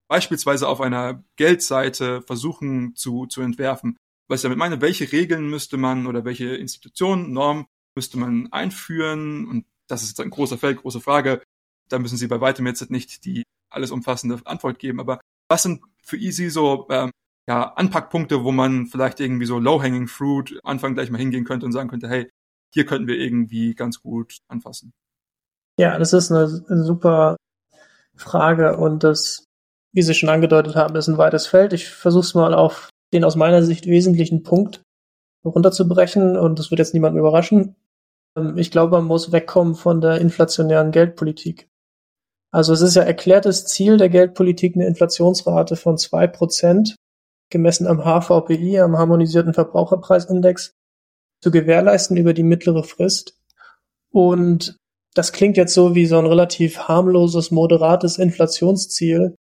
beispielsweise auf einer Geldseite versuchen zu, zu entwerfen. Was ich damit meine, welche Regeln müsste man oder welche Institutionen, Normen müsste man einführen? Und das ist jetzt ein großer Feld, große Frage. Da müssen Sie bei weitem jetzt nicht die alles umfassende Antwort geben. Aber was sind für Easy so ähm, ja, Anpackpunkte, wo man vielleicht irgendwie so low-hanging fruit Anfang gleich mal hingehen könnte und sagen könnte, hey, hier könnten wir irgendwie ganz gut anfassen. Ja, das ist eine, super Frage und das, wie Sie schon angedeutet haben, ist ein weites Feld. Ich versuche es mal auf den aus meiner Sicht wesentlichen Punkt runterzubrechen und das wird jetzt niemanden überraschen. Ähm, ich glaube, man muss wegkommen von der inflationären Geldpolitik. Also es ist ja erklärtes Ziel der Geldpolitik eine Inflationsrate von zwei Prozent, gemessen am HVPI, am harmonisierten Verbraucherpreisindex, zu gewährleisten über die mittlere Frist. Und das klingt jetzt so wie so ein relativ harmloses, moderates Inflationsziel.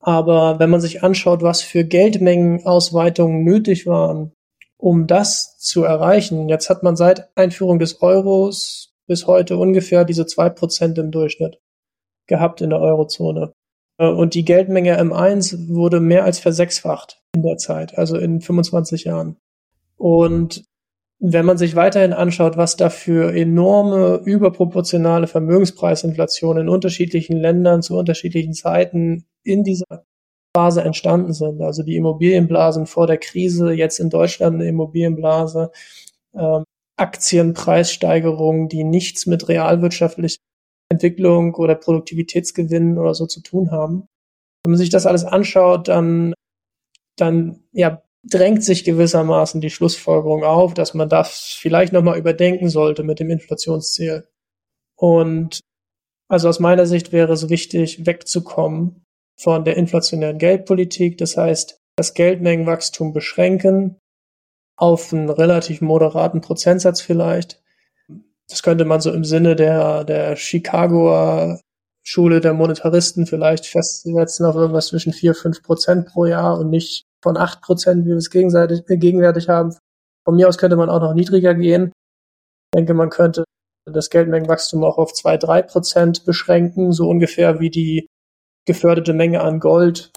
Aber wenn man sich anschaut, was für Geldmengenausweitungen nötig waren, um das zu erreichen, jetzt hat man seit Einführung des Euros bis heute ungefähr diese zwei Prozent im Durchschnitt gehabt in der Eurozone. Äh, und die Geldmenge M1 wurde mehr als versechsfacht in der Zeit, also in 25 Jahren. Und wenn man sich weiterhin anschaut, was da für enorme überproportionale Vermögenspreisinflation in unterschiedlichen Ländern zu unterschiedlichen Zeiten in dieser Phase entstanden sind, also die Immobilienblasen vor der Krise, jetzt in Deutschland eine Immobilienblase, ähm, Aktienpreissteigerungen, die nichts mit realwirtschaftlicher Entwicklung oder Produktivitätsgewinnen oder so zu tun haben. Wenn man sich das alles anschaut, dann, dann ja, drängt sich gewissermaßen die Schlussfolgerung auf, dass man das vielleicht nochmal überdenken sollte mit dem Inflationsziel. Und also aus meiner Sicht wäre es wichtig, wegzukommen von der inflationären Geldpolitik. Das heißt, das Geldmengenwachstum beschränken auf einen relativ moderaten Prozentsatz vielleicht. Das könnte man so im Sinne der, der Chicagoer Schule der Monetaristen vielleicht festsetzen auf irgendwas zwischen vier fünf Prozent pro Jahr und nicht von acht Prozent, wie wir es gegenseitig, äh, gegenwärtig haben. Von mir aus könnte man auch noch niedriger gehen. Ich denke, man könnte das Geldmengenwachstum auch auf zwei drei Prozent beschränken, so ungefähr wie die geförderte Menge an Gold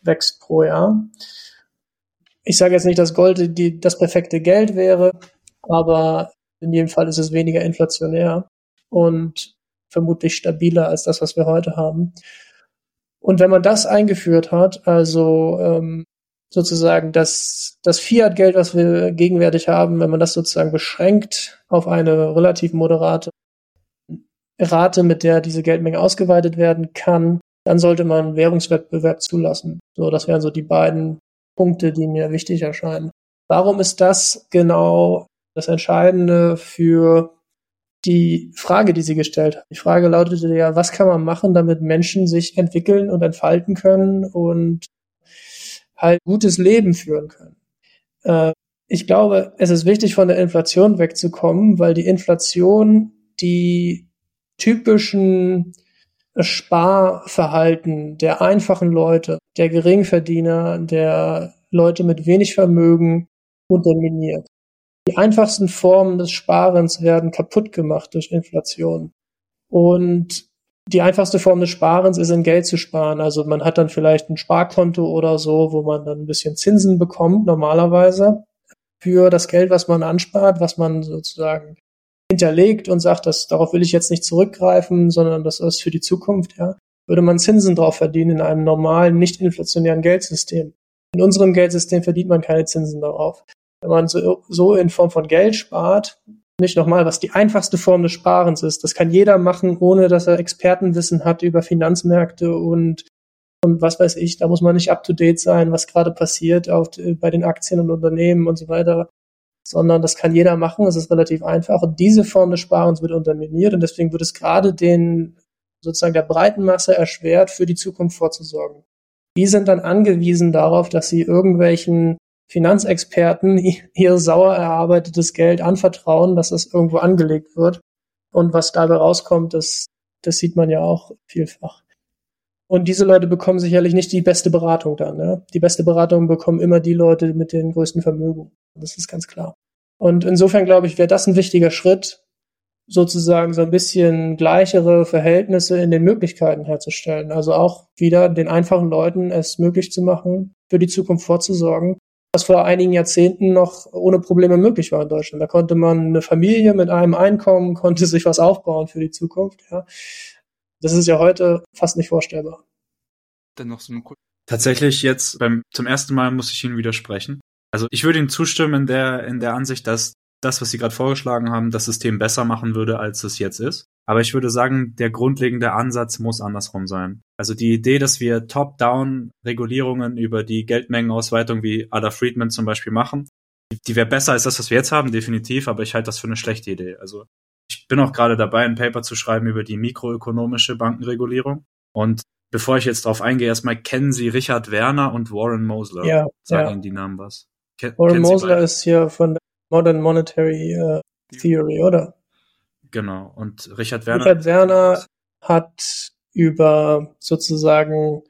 wächst pro Jahr. Ich sage jetzt nicht, dass Gold die, das perfekte Geld wäre, aber in jedem Fall ist es weniger inflationär und vermutlich stabiler als das, was wir heute haben. Und wenn man das eingeführt hat, also ähm, sozusagen das, das Fiat-Geld, was wir gegenwärtig haben, wenn man das sozusagen beschränkt auf eine relativ moderate Rate, mit der diese Geldmenge ausgeweitet werden kann, dann sollte man Währungswettbewerb zulassen. So, das wären so die beiden Punkte, die mir wichtig erscheinen. Warum ist das genau das Entscheidende für die Frage, die sie gestellt hat? Die Frage lautete ja, was kann man machen, damit Menschen sich entwickeln und entfalten können und halt gutes Leben führen können. Äh, ich glaube, es ist wichtig, von der Inflation wegzukommen, weil die Inflation die typischen Sparverhalten der einfachen Leute, der Geringverdiener, der Leute mit wenig Vermögen unterminiert. Die einfachsten Formen des Sparens werden kaputt gemacht durch Inflation. Und die einfachste Form des Sparens ist in Geld zu sparen. Also man hat dann vielleicht ein Sparkonto oder so, wo man dann ein bisschen Zinsen bekommt normalerweise für das Geld, was man anspart, was man sozusagen hinterlegt und sagt, dass darauf will ich jetzt nicht zurückgreifen, sondern das ist für die Zukunft, ja, würde man Zinsen drauf verdienen in einem normalen, nicht inflationären Geldsystem. In unserem Geldsystem verdient man keine Zinsen darauf. Wenn man so, so in Form von Geld spart, nicht nochmal, was die einfachste Form des Sparens ist. Das kann jeder machen, ohne dass er Expertenwissen hat über Finanzmärkte und, und was weiß ich. Da muss man nicht up to date sein, was gerade passiert auf, bei den Aktien und Unternehmen und so weiter. Sondern das kann jeder machen. Es ist relativ einfach. Und diese Form des Sparens wird unterminiert und deswegen wird es gerade den, sozusagen der breiten Masse erschwert, für die Zukunft vorzusorgen. Die sind dann angewiesen darauf, dass sie irgendwelchen Finanzexperten ihr sauer erarbeitetes Geld anvertrauen, dass es irgendwo angelegt wird. Und was dabei rauskommt, das, das sieht man ja auch vielfach. Und diese Leute bekommen sicherlich nicht die beste Beratung dann. Ne? Die beste Beratung bekommen immer die Leute mit den größten Vermögen. Das ist ganz klar. Und insofern glaube ich, wäre das ein wichtiger Schritt, sozusagen so ein bisschen gleichere Verhältnisse in den Möglichkeiten herzustellen. Also auch wieder den einfachen Leuten es möglich zu machen, für die Zukunft vorzusorgen was vor einigen Jahrzehnten noch ohne Probleme möglich war in Deutschland. Da konnte man eine Familie mit einem Einkommen, konnte sich was aufbauen für die Zukunft. Ja. Das ist ja heute fast nicht vorstellbar. Dann noch so eine Tatsächlich jetzt beim, zum ersten Mal muss ich Ihnen widersprechen. Also ich würde Ihnen zustimmen in der, in der Ansicht, dass das, was Sie gerade vorgeschlagen haben, das System besser machen würde, als es jetzt ist. Aber ich würde sagen, der grundlegende Ansatz muss andersrum sein. Also die Idee, dass wir Top-Down-Regulierungen über die Geldmengenausweitung wie Ada Friedman zum Beispiel machen, die wäre besser als das, was wir jetzt haben, definitiv, aber ich halte das für eine schlechte Idee. Also Ich bin auch gerade dabei, ein Paper zu schreiben über die mikroökonomische Bankenregulierung. Und bevor ich jetzt darauf eingehe, erstmal kennen Sie Richard Werner und Warren Mosler. Ja, Sagen ja. Ihnen die Namen was? Ken Warren Mosler ist hier von der Modern Monetary äh, Theory, oder? Genau. Und Richard Werner. Richard Werner hat über sozusagen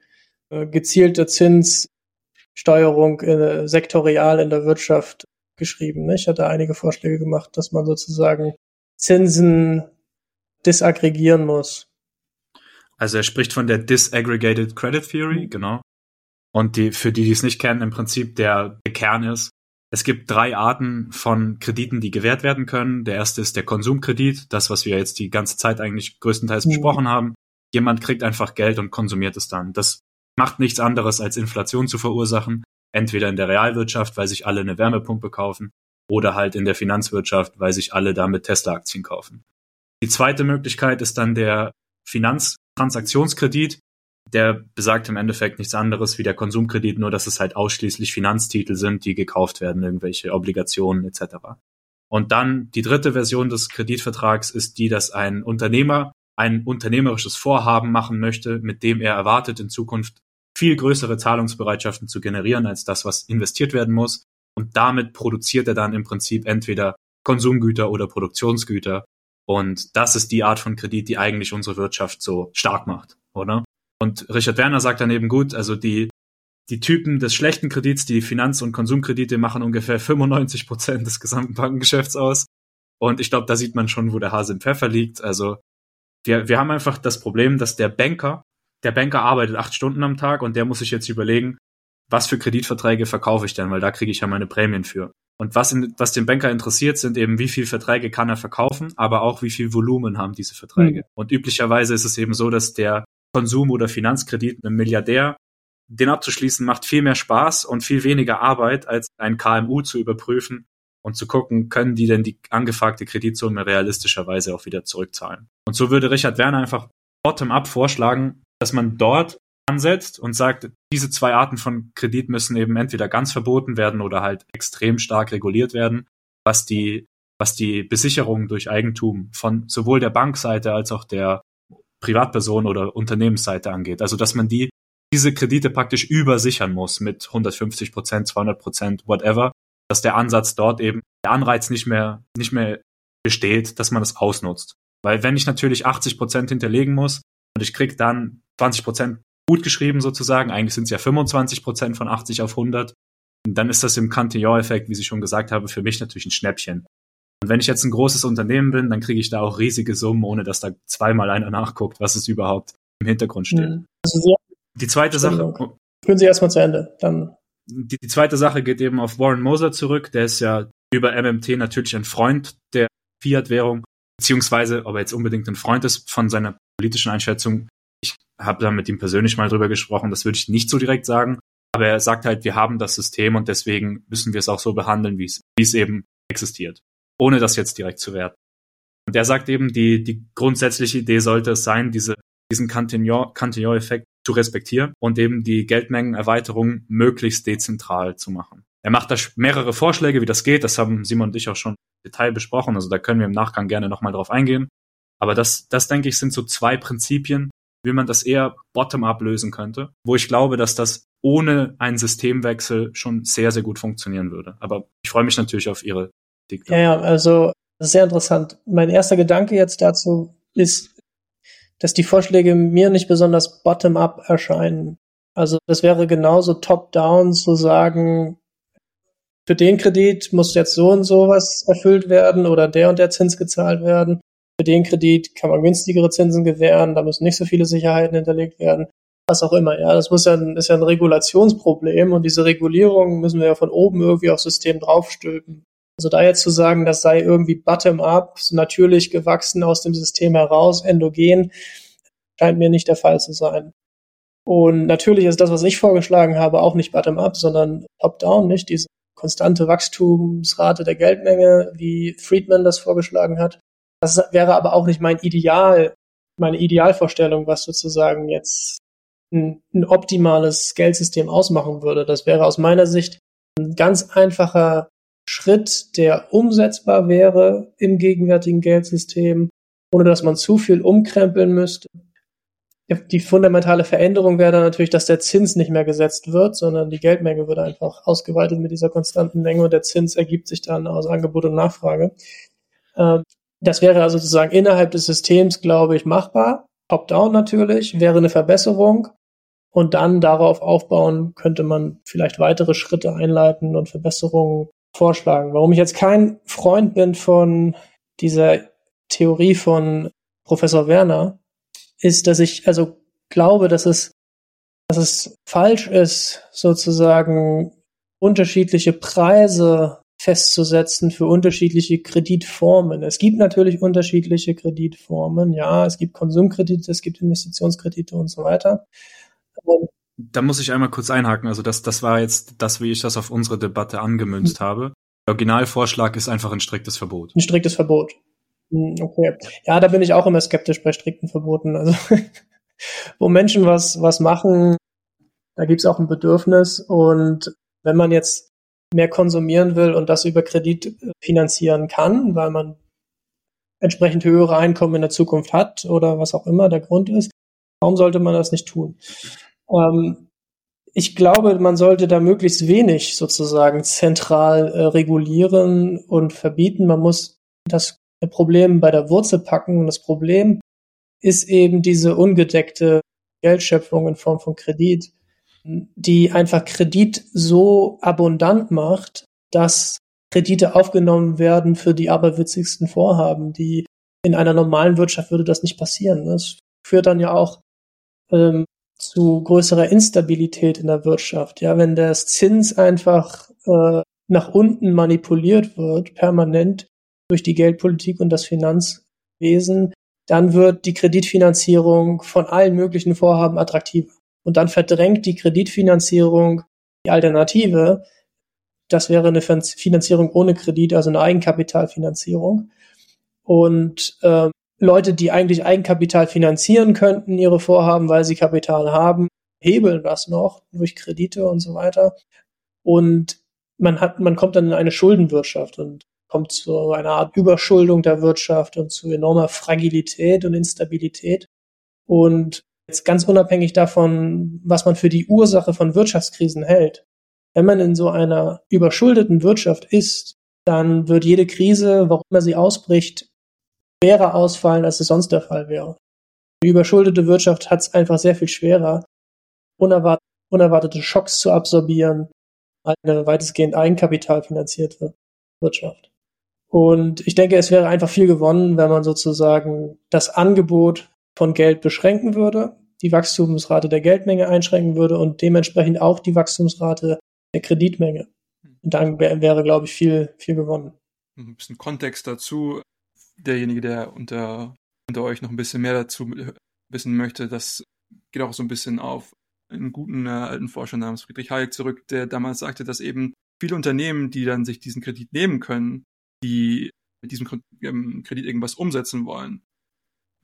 äh, gezielte Zinssteuerung äh, sektorial in der Wirtschaft geschrieben. Ne? Ich hatte einige Vorschläge gemacht, dass man sozusagen Zinsen disaggregieren muss. Also er spricht von der Disaggregated Credit Theory, Mhm. genau. Und die, für die, die es nicht kennen, im Prinzip der, der Kern ist, es gibt drei Arten von Krediten, die gewährt werden können. Der erste ist der Konsumkredit, das, was wir jetzt die ganze Zeit eigentlich größtenteils Mhm. besprochen haben. Jemand kriegt einfach Geld und konsumiert es dann. Das macht nichts anderes, als Inflation zu verursachen. Entweder in der Realwirtschaft, weil sich alle eine Wärmepumpe kaufen, oder halt in der Finanzwirtschaft, weil sich alle damit Tesla-Aktien kaufen. Die zweite Möglichkeit ist dann der Finanztransaktionskredit. Der besagt im Endeffekt nichts anderes wie der Konsumkredit, nur dass es halt ausschließlich Finanztitel sind, die gekauft werden, irgendwelche Obligationen etc. Und dann die dritte Version des Kreditvertrags ist die, dass ein Unternehmer ein unternehmerisches Vorhaben machen möchte, mit dem er erwartet, in Zukunft viel größere Zahlungsbereitschaften zu generieren als das, was investiert werden muss. Und damit produziert er dann im Prinzip entweder Konsumgüter oder Produktionsgüter. Und das ist die Art von Kredit, die eigentlich unsere Wirtschaft so stark macht, oder? Und Richard Werner sagt dann eben gut, also die, die Typen des schlechten Kredits, die Finanz- und Konsumkredite machen ungefähr 95 Prozent des gesamten Bankengeschäfts aus. Und ich glaube, da sieht man schon, wo der Hase im Pfeffer liegt. Also wir, wir haben einfach das Problem, dass der Banker, der Banker arbeitet acht Stunden am Tag und der muss sich jetzt überlegen, was für Kreditverträge verkaufe ich denn, weil da kriege ich ja meine Prämien für. Und was, in, was den Banker interessiert, sind eben, wie viel Verträge kann er verkaufen, aber auch wie viel Volumen haben diese Verträge. Mhm. Und üblicherweise ist es eben so, dass der Konsum- oder Finanzkredit einem Milliardär, den abzuschließen, macht viel mehr Spaß und viel weniger Arbeit, als ein KMU zu überprüfen und zu gucken, können die denn die angefragte Kreditsumme realistischerweise auch wieder zurückzahlen. Und so würde Richard Werner einfach bottom-up vorschlagen, dass man dort ansetzt und sagt, diese zwei Arten von Kredit müssen eben entweder ganz verboten werden oder halt extrem stark reguliert werden, was die, was die Besicherung durch Eigentum von sowohl der Bankseite als auch der Privatperson oder Unternehmensseite angeht. Also, dass man die, diese Kredite praktisch übersichern muss mit 150 Prozent, 200 Prozent, whatever, dass der Ansatz dort eben, der Anreiz nicht mehr, nicht mehr besteht, dass man das ausnutzt. Weil wenn ich natürlich 80 Prozent hinterlegen muss und ich krieg dann 20 Prozent gut geschrieben sozusagen, eigentlich sind es ja 25 Prozent von 80 auf 100, dann ist das im Cantillon-Effekt, wie Sie schon gesagt haben, für mich natürlich ein Schnäppchen. Und wenn ich jetzt ein großes Unternehmen bin, dann kriege ich da auch riesige Summen, ohne dass da zweimal einer nachguckt, was es überhaupt im Hintergrund steht. Mhm. Also Die zweite Sache, Entschuldigung. führen Sie erstmal zu Ende, dann die, die zweite Sache geht eben auf Warren Moser zurück. Der ist ja über MMT natürlich ein Freund der Fiat-Währung, beziehungsweise ob er jetzt unbedingt ein Freund ist von seiner politischen Einschätzung. Ich habe da mit ihm persönlich mal drüber gesprochen, das würde ich nicht so direkt sagen. Aber er sagt halt, wir haben das System und deswegen müssen wir es auch so behandeln, wie es, wie es eben existiert. Ohne das jetzt direkt zu werten. Und er sagt eben, die, die grundsätzliche Idee sollte es sein, diese, diesen Cantillon- Cantillon-Effekt zu respektieren und eben die Geldmengenerweiterung möglichst dezentral zu machen. Er macht da mehrere Vorschläge, wie das geht. Das haben Simon und ich auch schon im Detail besprochen. Also da können wir im Nachgang gerne nochmal drauf eingehen. Aber das, das denke ich, sind so zwei Prinzipien, wie man das eher bottom-up lösen könnte, wo ich glaube, dass das ohne einen Systemwechsel schon sehr, sehr gut funktionieren würde. Aber ich freue mich natürlich auf Ihre Kritik. Ja, ja, also sehr interessant. Mein erster Gedanke jetzt dazu ist, dass die Vorschläge mir nicht besonders bottom-up erscheinen. Also das wäre genauso top-down zu sagen, für den Kredit muss jetzt so und so was erfüllt werden oder der und der Zins gezahlt werden. Für den Kredit kann man günstigere Zinsen gewähren, da müssen nicht so viele Sicherheiten hinterlegt werden. Was auch immer, ja. Das muss ja ein, ist ja ein Regulationsproblem und diese Regulierung müssen wir ja von oben irgendwie aufs System draufstülpen. Also da jetzt zu sagen, das sei irgendwie bottom-up, natürlich gewachsen aus dem System heraus, endogen, scheint mir nicht der Fall zu sein. Und natürlich ist das, was ich vorgeschlagen habe, auch nicht bottom-up, sondern top-down, nicht? Diese konstante Wachstumsrate der Geldmenge, wie Friedman das vorgeschlagen hat. Das wäre aber auch nicht mein Ideal, meine Idealvorstellung, was sozusagen jetzt ein, ein optimales Geldsystem ausmachen würde. Das wäre aus meiner Sicht ein ganz einfacher Schritt, der umsetzbar wäre im gegenwärtigen Geldsystem, ohne dass man zu viel umkrempeln müsste. Die fundamentale Veränderung wäre dann natürlich, dass der Zins nicht mehr gesetzt wird, sondern die Geldmenge wird einfach ausgeweitet mit dieser konstanten Menge und der Zins ergibt sich dann aus Angebot und Nachfrage. Ähm, das wäre also sozusagen innerhalb des Systems, glaube ich, machbar. Top-down natürlich, wäre eine Verbesserung. Und dann darauf aufbauen könnte man vielleicht weitere Schritte einleiten und Verbesserungen vorschlagen. Warum ich jetzt kein Freund bin von dieser Theorie von Professor Werner, ist, dass ich also glaube, dass es, dass es falsch ist, sozusagen unterschiedliche Preise festzusetzen für unterschiedliche Kreditformen. Es gibt natürlich unterschiedliche Kreditformen. Ja, es gibt Konsumkredite, es gibt Investitionskredite und so weiter. Und da muss ich einmal kurz einhaken. Also das, das war jetzt das, wie ich das auf unsere Debatte angemünzt hm. habe. Der Originalvorschlag ist einfach ein striktes Verbot. Ein striktes Verbot. Hm, okay. Ja, da bin ich auch immer skeptisch bei strikten Verboten. Also wo Menschen was, was machen, da gibt's auch ein Bedürfnis. Und wenn man jetzt mehr konsumieren will und das über Kredit finanzieren kann, weil man entsprechend höhere Einkommen in der Zukunft hat oder was auch immer der Grund ist, warum sollte man das nicht tun? Ähm, ich glaube, man sollte da möglichst wenig sozusagen zentral äh, regulieren und verbieten. Man muss das Problem bei der Wurzel packen. Und das Problem ist eben diese ungedeckte Geldschöpfung in Form von Kredit, die einfach Kredit so abundant macht, dass Kredite aufgenommen werden für die aberwitzigsten Vorhaben, die in einer normalen Wirtschaft würde das nicht passieren. Das führt dann ja auch ähm, zu größerer Instabilität in der Wirtschaft. Ja, wenn der Zins einfach äh, nach unten manipuliert wird, permanent durch die Geldpolitik und das Finanzwesen, dann wird die Kreditfinanzierung von allen möglichen Vorhaben attraktiver. Und dann verdrängt die Kreditfinanzierung die Alternative. Das wäre eine Finanzierung ohne Kredit, also eine Eigenkapitalfinanzierung. Und äh, Leute, die eigentlich Eigenkapital finanzieren könnten, ihre Vorhaben, weil sie Kapital haben, hebeln das noch durch Kredite und so weiter. Und man hat, man kommt dann in eine Schuldenwirtschaft und kommt zu einer Art Überschuldung der Wirtschaft und zu enormer Fragilität und Instabilität. Und jetzt ganz unabhängig davon, was man für die Ursache von Wirtschaftskrisen hält, wenn man in so einer überschuldeten Wirtschaft ist, dann wird jede Krise, warum immer sie ausbricht, schwerer ausfallen, als es sonst der Fall wäre. Die überschuldete Wirtschaft hat es einfach sehr viel schwerer, unerwart unerwartete Schocks zu absorbieren, eine weitestgehend eigenkapitalfinanzierte Wirtschaft. Und ich denke, es wäre einfach viel gewonnen, wenn man sozusagen das Angebot von Geld beschränken würde, die Wachstumsrate der Geldmenge einschränken würde und dementsprechend auch die Wachstumsrate der Kreditmenge. Und dann wäre, glaube ich, viel, viel gewonnen. Ein bisschen Kontext dazu derjenige, der unter, unter euch noch ein bisschen mehr dazu wissen möchte, das geht auch so ein bisschen auf einen guten äh, alten Forscher namens Friedrich Hayek zurück, der damals sagte, dass eben viele Unternehmen, die dann sich diesen Kredit nehmen können, die mit diesem ähm, Kredit irgendwas umsetzen wollen,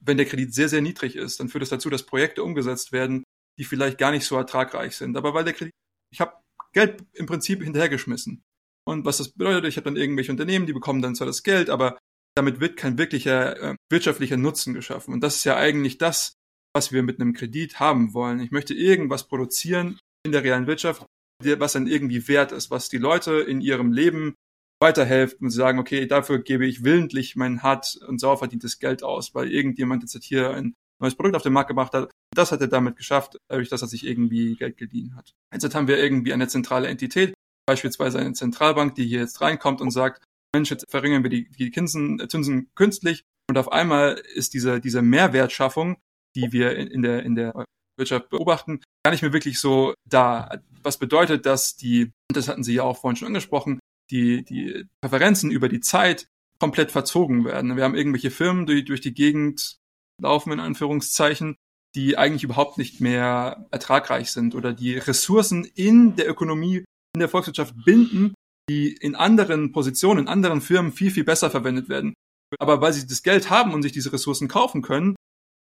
wenn der Kredit sehr, sehr niedrig ist, dann führt das dazu, dass Projekte umgesetzt werden, die vielleicht gar nicht so ertragreich sind. Aber weil der Kredit, ich habe Geld im Prinzip hinterhergeschmissen. Und was das bedeutet, ich habe dann irgendwelche Unternehmen, die bekommen dann zwar das Geld, aber damit wird kein wirklicher äh, wirtschaftlicher Nutzen geschaffen. Und das ist ja eigentlich das, was wir mit einem Kredit haben wollen. Ich möchte irgendwas produzieren in der realen Wirtschaft, was dann irgendwie wert ist, was die Leute in ihrem Leben weiterhilft und sagen, okay, dafür gebe ich willentlich mein hart und sauer verdientes Geld aus, weil irgendjemand jetzt hier ein neues Produkt auf den Markt gebracht hat. Das hat er damit geschafft, dadurch, dass er sich irgendwie Geld geliehen hat. Jetzt haben wir irgendwie eine zentrale Entität, beispielsweise eine Zentralbank, die hier jetzt reinkommt und sagt, Mensch, jetzt verringern wir die, die Zinsen, Zinsen künstlich und auf einmal ist diese, diese Mehrwertschaffung, die wir in, in, der, in der Wirtschaft beobachten, gar nicht mehr wirklich so da. Was bedeutet, dass die, das hatten Sie ja auch vorhin schon angesprochen, die, die Präferenzen über die Zeit komplett verzogen werden. Wir haben irgendwelche Firmen, die durch die Gegend laufen, in Anführungszeichen, die eigentlich überhaupt nicht mehr ertragreich sind oder die Ressourcen in der Ökonomie, in der Volkswirtschaft binden, die in anderen Positionen, in anderen Firmen viel, viel besser verwendet werden. Aber weil sie das Geld haben und sich diese Ressourcen kaufen können,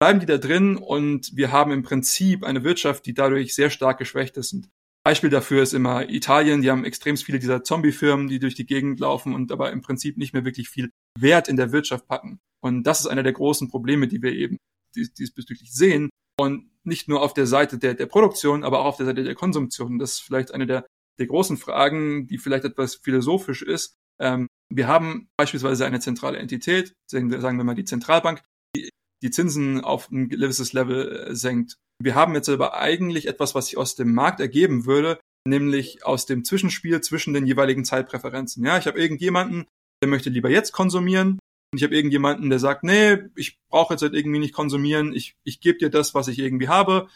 bleiben die da drin und wir haben im Prinzip eine Wirtschaft, die dadurch sehr stark geschwächt ist. Und Beispiel dafür ist immer Italien. Die haben extrem viele dieser Zombie-Firmen, die durch die Gegend laufen und aber im Prinzip nicht mehr wirklich viel Wert in der Wirtschaft packen. Und das ist einer der großen Probleme, die wir eben diesbezüglich sehen. Und nicht nur auf der Seite der, der Produktion, aber auch auf der Seite der Konsumtion. Das ist vielleicht eine der, der großen Fragen, die vielleicht etwas philosophisch ist. Ähm, wir haben beispielsweise eine zentrale Entität, sagen wir, mal die Zentralbank, die die Zinsen auf ein gewisses Level äh, senkt. Wir haben jetzt aber eigentlich etwas, was sich aus dem Markt ergeben würde, nämlich aus dem Zwischenspiel zwischen den jeweiligen Zeitpräferenzen. Ja, ich habe irgendjemanden, der möchte lieber jetzt konsumieren und ich habe irgendjemanden, der sagt, nee, ich brauche jetzt halt irgendwie nicht konsumieren, ich, ich gebe dir das, was ich irgendwie habe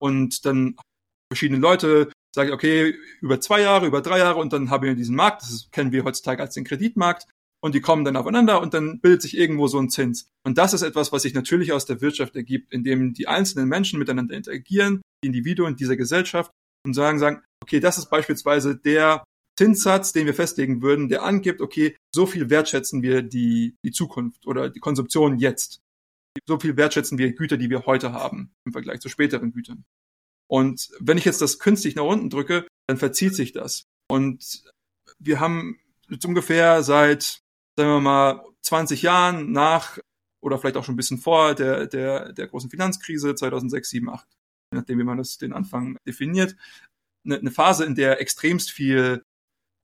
und dann verschiedene Leute sagen, okay, über zwei Jahre, über drei Jahre und dann haben wir diesen Markt, das kennen wir heutzutage als den Kreditmarkt und die kommen dann aufeinander und dann bildet sich irgendwo so ein Zins. Und das ist etwas, was sich natürlich aus der Wirtschaft ergibt, indem die einzelnen Menschen miteinander interagieren, die Individuen dieser Gesellschaft und sagen, sagen, okay, das ist beispielsweise der Zinssatz, den wir festlegen würden, der angibt, okay, so viel wertschätzen wir die, die Zukunft oder die Konsumption jetzt. So viel wertschätzen wir Güter, die wir heute haben im Vergleich zu späteren Gütern. Und wenn ich jetzt das künstlich nach unten drücke, dann verzieht sich das. Und wir haben jetzt ungefähr seit sagen wir mal, 20 Jahren nach oder vielleicht auch schon ein bisschen vor der, der, der großen Finanzkrise 2006, 7, 8, je nachdem, wie man das den Anfang definiert, eine, eine Phase, in der extremst viel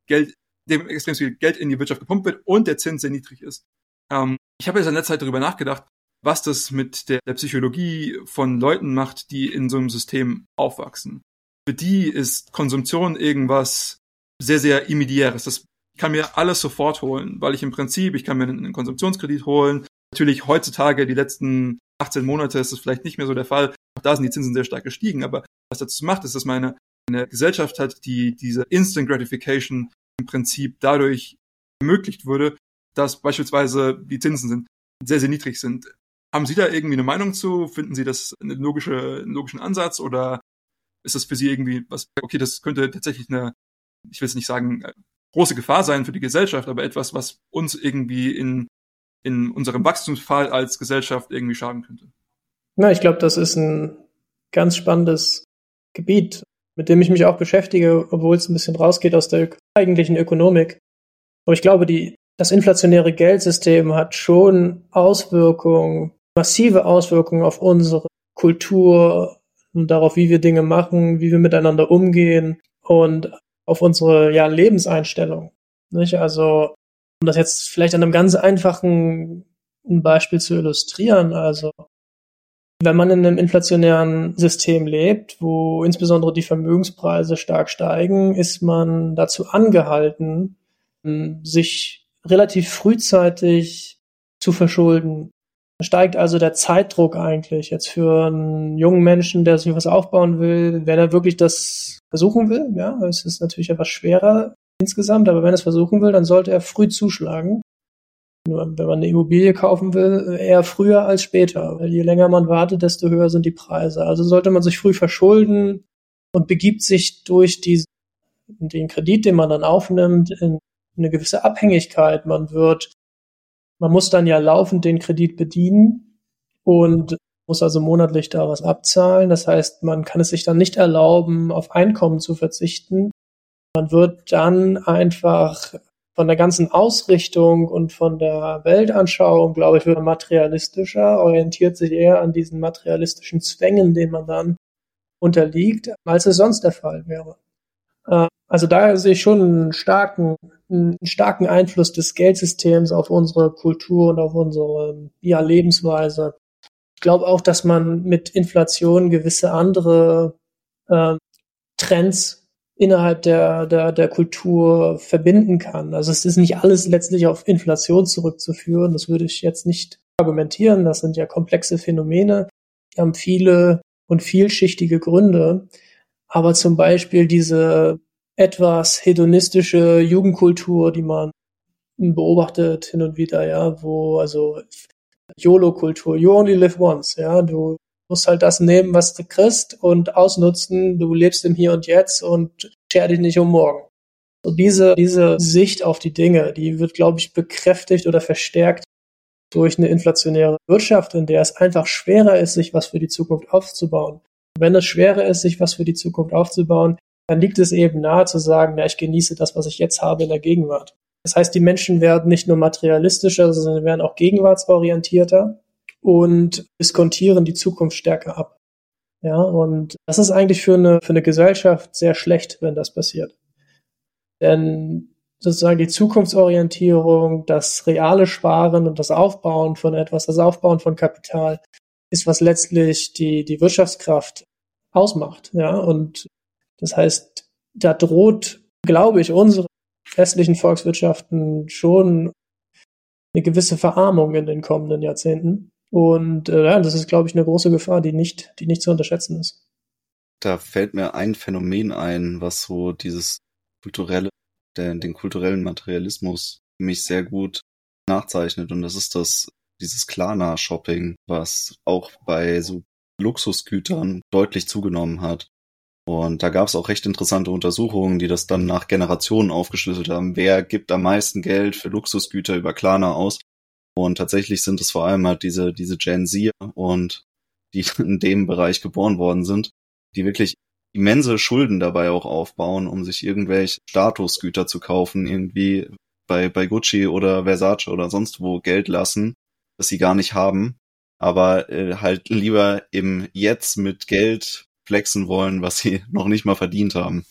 Geld, dem extrem viel Geld in die Wirtschaft gepumpt wird und der Zins sehr niedrig ist. Ähm, ich habe jetzt in der Zeit darüber nachgedacht, was das mit der, Psychologie von Leuten macht, die in so einem System aufwachsen. Für die ist Konsumption irgendwas sehr, sehr immediäres. Das kann mir alles sofort holen, weil ich im Prinzip, ich kann mir einen Konsumptionskredit holen. Natürlich heutzutage, die letzten 18 Monate ist es vielleicht nicht mehr so der Fall. Auch da sind die Zinsen sehr stark gestiegen. Aber was dazu macht, ist, dass meine eine Gesellschaft hat, die diese Instant Gratification im Prinzip dadurch ermöglicht würde, dass beispielsweise die Zinsen sind, sehr, sehr niedrig sind. Haben Sie da irgendwie eine Meinung zu? Finden Sie das einen, logische, logischen Ansatz oder ist das für Sie irgendwie was, okay, das könnte tatsächlich eine, ich will es nicht sagen, große Gefahr sein für die Gesellschaft, aber etwas, was uns irgendwie in, in unserem Wachstumsfall als Gesellschaft irgendwie schaden könnte. Na, ich glaube, das ist ein ganz spannendes Gebiet, mit dem ich mich auch beschäftige, obwohl es ein bisschen rausgeht aus der eigentlichen Ökonomik. Aber ich glaube, die, das inflationäre Geldsystem hat schon Auswirkungen, massive Auswirkungen auf unsere Kultur und darauf, wie wir Dinge machen, wie wir miteinander umgehen und auf unsere ja, Lebenseinstellung. Nicht? Also, um das jetzt vielleicht an einem ganz einfachen Beispiel zu illustrieren, also wenn man in einem inflationären System lebt, wo insbesondere die Vermögenspreise stark steigen, ist man dazu angehalten, sich relativ frühzeitig zu verschulden. Steigt also der Zeitdruck eigentlich jetzt für einen jungen Menschen, der sich was aufbauen will, wenn er wirklich das versuchen will. Ja, es ist natürlich etwas schwerer insgesamt, aber wenn er es versuchen will, dann sollte er früh zuschlagen. Wenn man eine Immobilie kaufen will, eher früher als später, weil je länger man wartet, desto höher sind die Preise. Also sollte man sich früh verschulden und begibt sich durch die, den Kredit, den man dann aufnimmt, in eine gewisse Abhängigkeit. Man wird, man muss dann ja laufend den Kredit bedienen und muss also monatlich da was abzahlen. Das heißt, man kann es sich dann nicht erlauben, auf Einkommen zu verzichten. Man wird dann einfach von der ganzen Ausrichtung und von der Weltanschauung, glaube ich, wird materialistischer, orientiert sich eher an diesen materialistischen Zwängen, denen man dann unterliegt, als es sonst der Fall wäre. Äh, also da sehe ich schon einen starken, einen starken Einfluss des Geldsystems auf unsere Kultur und auf unsere ja, Lebensweise. Ich glaube auch, dass man mit Inflation gewisse andere äh, Trends innerhalb der, der, der Kultur verbinden kann. Also es ist nicht alles letztlich auf Inflation zurückzuführen. Das würde ich jetzt nicht argumentieren. Das sind ja komplexe Phänomene. Die haben viele und vielschichtige Gründe. Aber zum Beispiel diese etwas hedonistische Jugendkultur, die man beobachtet hin und wieder, ja, wo also YOLO-Kultur. You only live once, ja. Du musst halt das nehmen, was du kriegst und ausnutzen. Du lebst im Hier und Jetzt und scher dich nicht um morgen. So diese, diese Sicht auf die Dinge, die wird, glaube ich, bekräftigt oder verstärkt durch eine inflationäre Wirtschaft, in der es einfach schwerer ist, sich was für die Zukunft aufzubauen. Wenn es schwerer ist, sich was für die Zukunft aufzubauen, dann liegt es eben nahe zu sagen, ja, ich genieße das, was ich jetzt habe in der Gegenwart. Das heißt, die Menschen werden nicht nur materialistischer, sondern werden auch gegenwartsorientierter und diskontieren die Zukunft stärker ab. Ja, und das ist eigentlich für eine, für eine Gesellschaft sehr schlecht, wenn das passiert. Denn sozusagen die Zukunftsorientierung, das reale Sparen und das Aufbauen von etwas, das Aufbauen von Kapital ist, was letztlich die, die Wirtschaftskraft ausmacht. Ja, und das heißt, da droht, glaube ich, unsere westlichen Volkswirtschaften schon eine gewisse Verarmung in den kommenden Jahrzehnten. Und äh, das ist, glaube ich, eine große Gefahr, die nicht, die nicht zu unterschätzen ist. Da fällt mir ein Phänomen ein, was so dieses kulturelle, der, den kulturellen Materialismus mich sehr gut nachzeichnet. Und das ist das, dieses Klarna-Shopping, was auch bei so Luxusgütern deutlich zugenommen hat. Und da gab es auch recht interessante Untersuchungen, die das dann nach Generationen aufgeschlüsselt haben. Wer gibt am meisten Geld für Luxusgüter über Klarna aus? Und tatsächlich sind es vor allem halt diese, diese Gen Z und die in dem Bereich geboren worden sind, die wirklich immense Schulden dabei auch aufbauen, um sich irgendwelche Statusgüter zu kaufen, irgendwie bei, bei Gucci oder Versace oder sonst wo Geld lassen, das sie gar nicht haben, aber äh, halt lieber im Jetzt mit Geld flexen wollen, was sie noch nicht mal verdient haben.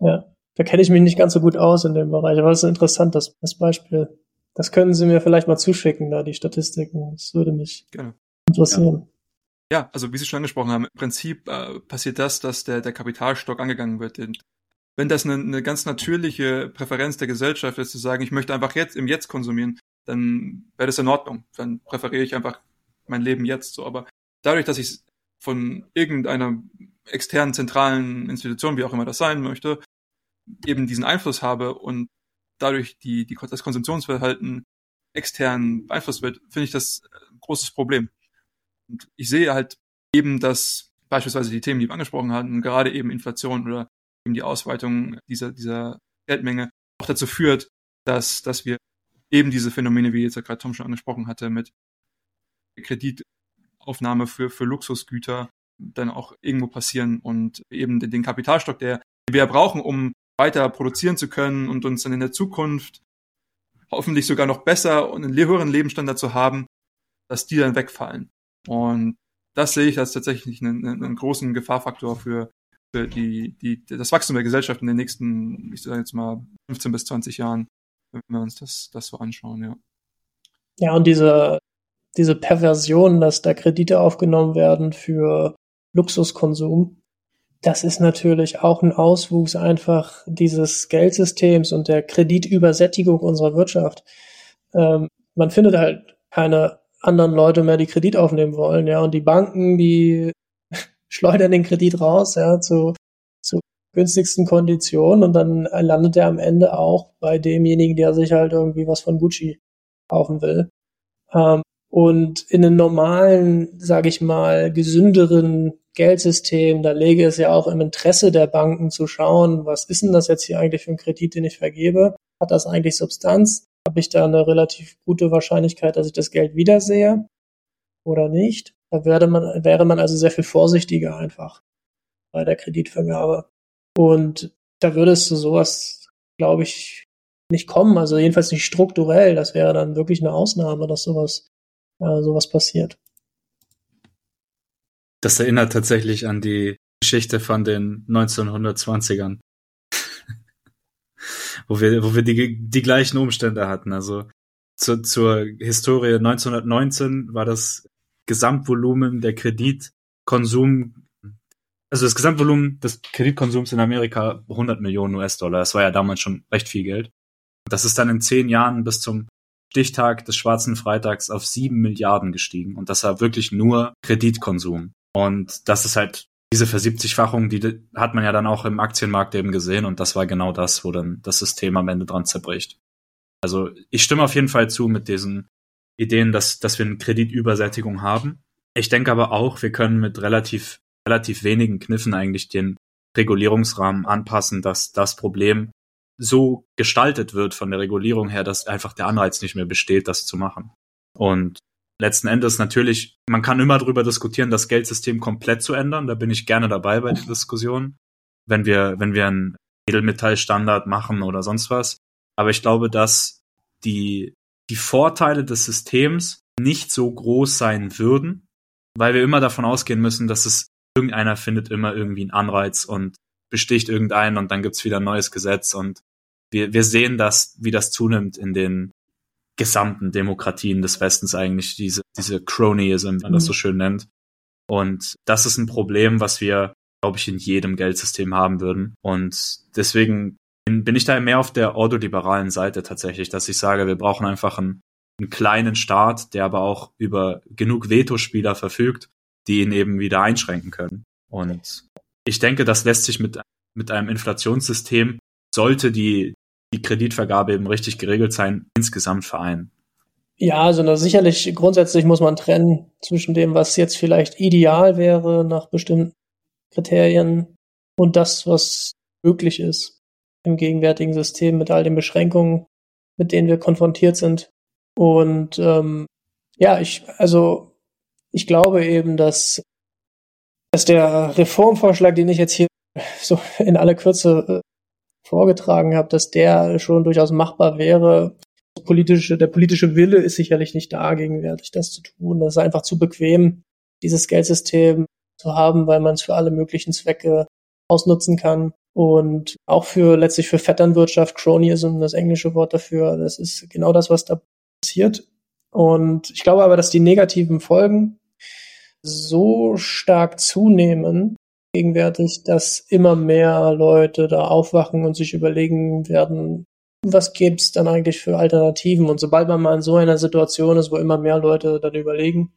Ja, da kenne ich mich nicht ganz so gut aus in dem Bereich, aber es ist interessant, das, das Beispiel. Das können Sie mir vielleicht mal zuschicken, da die Statistiken. Das würde mich Gerne. interessieren. Ja. ja. also wie Sie schon angesprochen haben, im Prinzip äh, passiert das, dass der, der Kapitalstock angegangen wird. Wenn das eine, eine ganz natürliche Präferenz der Gesellschaft ist, zu sagen, ich möchte einfach jetzt im Jetzt konsumieren, dann wäre das in Ordnung. Dann präferiere ich einfach mein Leben jetzt so. Aber dadurch, dass ich von irgendeiner externen zentralen Institution, wie auch immer das sein möchte, eben diesen Einfluss habe und dadurch die, die, das Konsumtionsverhalten extern beeinflusst wird, finde ich das ein großes Problem. Und ich sehe halt eben, dass beispielsweise die Themen, die wir angesprochen hatten, gerade eben Inflation oder eben die Ausweitung dieser, dieser Geldmenge auch dazu führt, dass, dass wir eben diese Phänomene, wie jetzt ja gerade Tom schon angesprochen hatte, mit Kredit Aufnahme für, für Luxusgüter dann auch irgendwo passieren und eben den, den Kapitalstock, der wir brauchen, um weiter produzieren zu können und uns dann in der Zukunft hoffentlich sogar noch besser und einen höheren Lebensstandard zu haben, dass die dann wegfallen. Und das sehe ich als tatsächlich einen, einen großen Gefahrfaktor für, für die, die, das Wachstum der Gesellschaft in den nächsten, ich sage jetzt mal, 15 bis 20 Jahren, wenn wir uns das, das so anschauen, ja. Ja, und diese diese Perversion, dass da Kredite aufgenommen werden für Luxuskonsum, das ist natürlich auch ein Auswuchs einfach dieses Geldsystems und der Kreditübersättigung unserer Wirtschaft. Ähm, man findet halt keine anderen Leute mehr, die Kredit aufnehmen wollen, ja, und die Banken, die schleudern den Kredit raus, ja, zu, zu günstigsten Konditionen und dann landet er am Ende auch bei demjenigen, der sich halt irgendwie was von Gucci kaufen will. Ähm, und in einem normalen, sage ich mal, gesünderen Geldsystem, da lege es ja auch im Interesse der Banken zu schauen, was ist denn das jetzt hier eigentlich für ein Kredit, den ich vergebe? Hat das eigentlich Substanz? Habe ich da eine relativ gute Wahrscheinlichkeit, dass ich das Geld wiedersehe oder nicht? Da wäre man, wäre man also sehr viel vorsichtiger einfach bei der Kreditvergabe. Und da würde es zu sowas, glaube ich, nicht kommen. Also jedenfalls nicht strukturell. Das wäre dann wirklich eine Ausnahme, dass sowas äh, sowas passiert. Das erinnert tatsächlich an die Geschichte von den 1920ern. wo wir, wo wir die, die gleichen Umstände hatten. Also zu, zur Historie 1919 war das Gesamtvolumen der Kreditkonsum, also das Gesamtvolumen des Kreditkonsums in Amerika 100 Millionen US-Dollar. Das war ja damals schon recht viel Geld. Das ist dann in zehn Jahren bis zum Stichtag des Schwarzen Freitags auf sieben Milliarden gestiegen. Und das war wirklich nur Kreditkonsum. Und das ist halt diese Versiebzigfachung, die hat man ja dann auch im Aktienmarkt eben gesehen. Und das war genau das, wo dann das System am Ende dran zerbricht. Also ich stimme auf jeden Fall zu mit diesen Ideen, dass, dass wir eine Kreditübersättigung haben. Ich denke aber auch, wir können mit relativ, relativ wenigen Kniffen eigentlich den Regulierungsrahmen anpassen, dass das Problem so gestaltet wird von der Regulierung her, dass einfach der Anreiz nicht mehr besteht, das zu machen. Und letzten Endes natürlich, man kann immer darüber diskutieren, das Geldsystem komplett zu ändern. Da bin ich gerne dabei bei der Diskussion. wenn wir, wenn wir einen Edelmetallstandard machen oder sonst was. Aber ich glaube, dass die, die Vorteile des Systems nicht so groß sein würden, weil wir immer davon ausgehen müssen, dass es irgendeiner findet immer irgendwie einen Anreiz und besticht irgendeinen und dann gibt's wieder ein neues Gesetz und wir, wir sehen das, wie das zunimmt in den gesamten Demokratien des Westens eigentlich, diese, diese Cronyism, wie man das so mhm. schön nennt. Und das ist ein Problem, was wir, glaube ich, in jedem Geldsystem haben würden. Und deswegen bin, bin ich da mehr auf der ordoliberalen Seite tatsächlich, dass ich sage, wir brauchen einfach einen, einen kleinen Staat, der aber auch über genug Vetospieler verfügt, die ihn eben wieder einschränken können. Und ich denke, das lässt sich mit, mit einem Inflationssystem, sollte die, die Kreditvergabe eben richtig geregelt sein, insgesamt vereinen. Ja, also sicherlich grundsätzlich muss man trennen zwischen dem, was jetzt vielleicht ideal wäre nach bestimmten Kriterien und das, was möglich ist im gegenwärtigen System mit all den Beschränkungen, mit denen wir konfrontiert sind. Und ähm, ja, ich, also ich glaube eben, dass, dass der Reformvorschlag, den ich jetzt hier so in aller Kürze äh, vorgetragen habe, dass der schon durchaus machbar wäre. Politische, der politische Wille ist sicherlich nicht da, gegenwärtig das zu tun. Das ist einfach zu bequem, dieses Geldsystem zu haben, weil man es für alle möglichen Zwecke ausnutzen kann. Und auch für letztlich für Vetternwirtschaft, Cronyism, das englische Wort dafür, das ist genau das, was da passiert. Und ich glaube aber, dass die negativen Folgen so stark zunehmen gegenwärtig, dass immer mehr Leute da aufwachen und sich überlegen werden, was gibt's dann eigentlich für Alternativen? Und sobald man mal in so einer Situation ist, wo immer mehr Leute dann überlegen,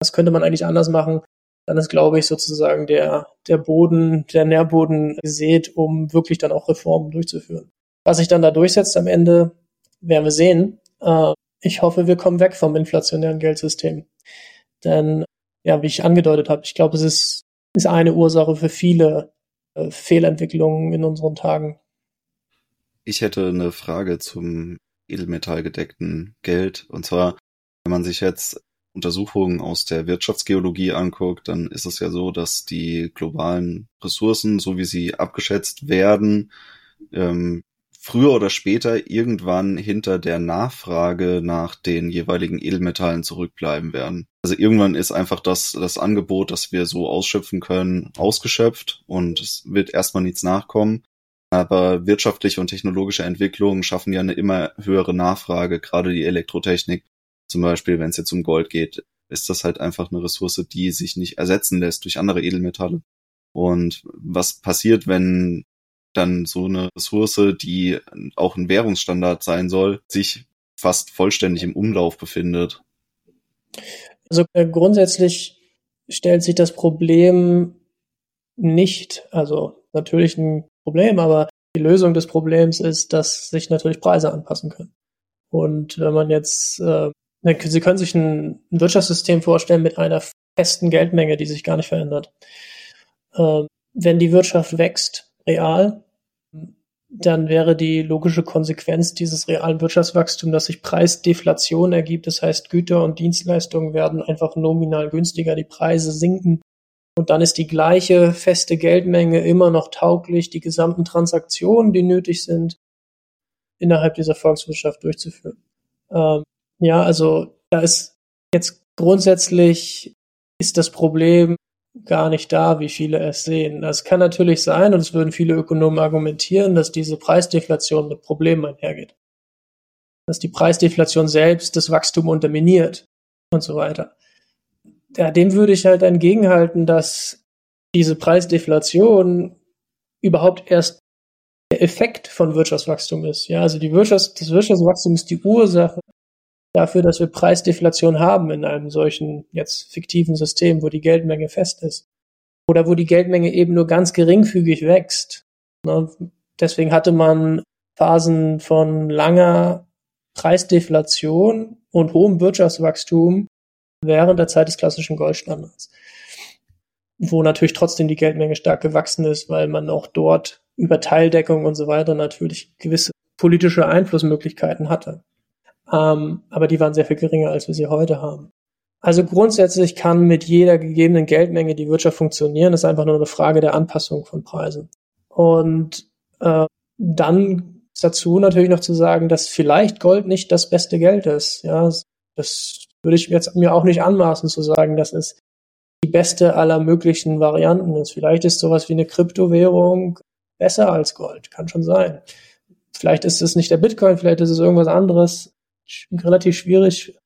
was könnte man eigentlich anders machen, dann ist, glaube ich, sozusagen der, der Boden, der Nährboden gesät, um wirklich dann auch Reformen durchzuführen. Was sich dann da durchsetzt am Ende, werden wir sehen. Äh, ich hoffe, wir kommen weg vom inflationären Geldsystem. Denn ja, wie ich angedeutet habe, ich glaube, es ist, ist eine Ursache für viele äh, Fehlentwicklungen in unseren Tagen. Ich hätte eine Frage zum edelmetallgedeckten Geld. Und zwar, wenn man sich jetzt Untersuchungen aus der Wirtschaftsgeologie anguckt, dann ist es ja so, dass die globalen Ressourcen, so wie sie abgeschätzt werden, ähm, früher oder später irgendwann hinter der Nachfrage nach den jeweiligen Edelmetallen zurückbleiben werden. Also irgendwann ist einfach das, das Angebot, das wir so ausschöpfen können, ausgeschöpft und es wird erstmal nichts nachkommen. Aber wirtschaftliche und technologische Entwicklungen schaffen ja eine immer höhere Nachfrage, gerade die Elektrotechnik. Zum Beispiel, wenn es jetzt um Gold geht, ist das halt einfach eine Ressource, die sich nicht ersetzen lässt durch andere Edelmetalle. Und was passiert, wenn dann so eine Ressource, die auch ein Währungsstandard sein soll, sich fast vollständig im Umlauf befindet. Also äh, grundsätzlich stellt sich das Problem nicht, also natürlich ein Problem, aber die Lösung des Problems ist, dass sich natürlich Preise anpassen können. Und wenn man jetzt, äh, Sie können sich ein, ein Wirtschaftssystem vorstellen mit einer festen Geldmenge, die sich gar nicht verändert. Äh, wenn die Wirtschaft wächst, real, dann wäre die logische Konsequenz dieses realen Wirtschaftswachstums, dass sich Preisdeflation ergibt. Das heißt, Güter und Dienstleistungen werden einfach nominal günstiger, die Preise sinken. Und dann ist die gleiche feste Geldmenge immer noch tauglich, die gesamten Transaktionen, die nötig sind, innerhalb dieser Volkswirtschaft durchzuführen. Ähm, ja, also da ist jetzt grundsätzlich ist das Problem gar nicht da, wie viele es sehen. Das kann natürlich sein, und es würden viele Ökonomen argumentieren, dass diese Preisdeflation mit Problemen einhergeht. Dass die Preisdeflation selbst das Wachstum unterminiert und so weiter. Ja, dem würde ich halt entgegenhalten, dass diese Preisdeflation überhaupt erst der Effekt von Wirtschaftswachstum ist. Ja, also die Wirtschafts-, das Wirtschaftswachstum ist die Ursache dafür, dass wir Preisdeflation haben in einem solchen jetzt fiktiven System, wo die Geldmenge fest ist. Oder wo die Geldmenge eben nur ganz geringfügig wächst. Ne? Deswegen hatte man Phasen von langer Preisdeflation und hohem Wirtschaftswachstum während der Zeit des klassischen Goldstandards. Wo natürlich trotzdem die Geldmenge stark gewachsen ist, weil man auch dort über Teildeckung und so weiter natürlich gewisse politische Einflussmöglichkeiten hatte ähm, aber die waren sehr viel geringer, als wir sie heute haben. Also grundsätzlich kann mit jeder gegebenen Geldmenge die Wirtschaft funktionieren. Das ist einfach nur eine Frage der Anpassung von Preisen. Und äh, dann ist dazu natürlich noch zu sagen, dass vielleicht Gold nicht das beste Geld ist. Ja, das würde ich jetzt mir auch nicht anmaßen zu sagen, dass es die beste aller möglichen Varianten ist. Vielleicht ist sowas wie eine Kryptowährung besser als Gold. Kann schon sein. Vielleicht ist es nicht der Bitcoin, vielleicht ist es irgendwas anderes. Relativ schwierig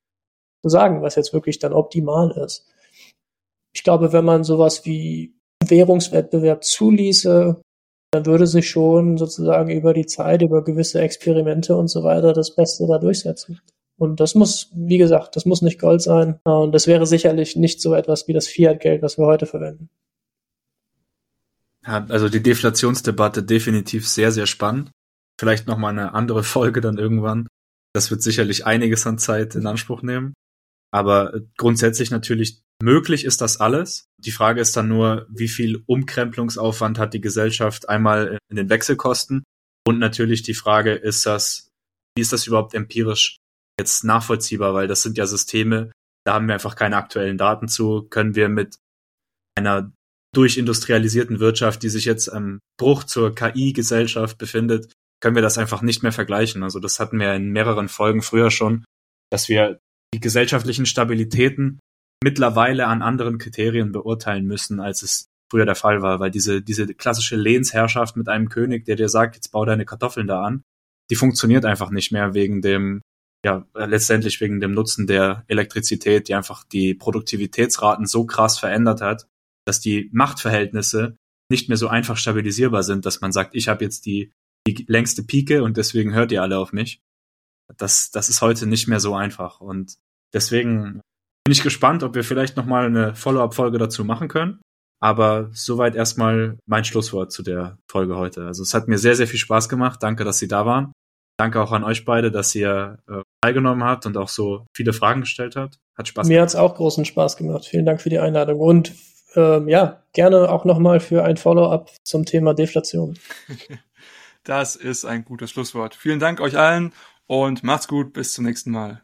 zu sagen, was jetzt wirklich dann optimal ist. Ich glaube, wenn man sowas wie Währungswettbewerb zuließe, dann würde sich schon sozusagen über die Zeit, über gewisse Experimente und so weiter das Beste da durchsetzen. Und das muss, wie gesagt, das muss nicht Gold sein. Und das wäre sicherlich nicht so etwas wie das Fiat-Geld, was wir heute verwenden. Ja, also die Deflationsdebatte definitiv sehr, sehr spannend. Vielleicht nochmal eine andere Folge dann irgendwann. Das wird sicherlich einiges an Zeit in Anspruch nehmen. Aber grundsätzlich natürlich möglich ist das alles. Die Frage ist dann nur, wie viel Umkrempelungsaufwand hat die Gesellschaft einmal in den Wechselkosten? Und natürlich die Frage, ist das, wie ist das überhaupt empirisch jetzt nachvollziehbar? Weil das sind ja Systeme, da haben wir einfach keine aktuellen Daten zu. Können wir mit einer durchindustrialisierten Wirtschaft, die sich jetzt am Bruch zur KI-Gesellschaft befindet, können wir das einfach nicht mehr vergleichen. Also das hatten wir in mehreren Folgen früher schon, dass wir die gesellschaftlichen Stabilitäten mittlerweile an anderen Kriterien beurteilen müssen, als es früher der Fall war, weil diese, diese klassische Lehnsherrschaft mit einem König, der dir sagt, jetzt bau deine Kartoffeln da an, die funktioniert einfach nicht mehr wegen dem, ja, letztendlich wegen dem Nutzen der Elektrizität, die einfach die Produktivitätsraten so krass verändert hat, dass die Machtverhältnisse nicht mehr so einfach stabilisierbar sind, dass man sagt, ich habe jetzt die, die längste Pike und deswegen hört ihr alle auf mich. Das, das ist heute nicht mehr so einfach. Und deswegen bin ich gespannt, ob wir vielleicht nochmal eine Follow-up-Folge dazu machen können. Aber soweit erstmal mein Schlusswort zu der Folge heute. Also es hat mir sehr, sehr viel Spaß gemacht. Danke, dass Sie da waren. Danke auch an euch beide, dass ihr äh, teilgenommen habt und auch so viele Fragen gestellt habt. Hat Spaß Mir hat es auch großen Spaß gemacht. Vielen Dank für die Einladung. Und ähm, ja, gerne auch nochmal für ein Follow-up zum Thema Deflation. Das ist ein gutes Schlusswort. Vielen Dank euch allen und macht's gut. Bis zum nächsten Mal.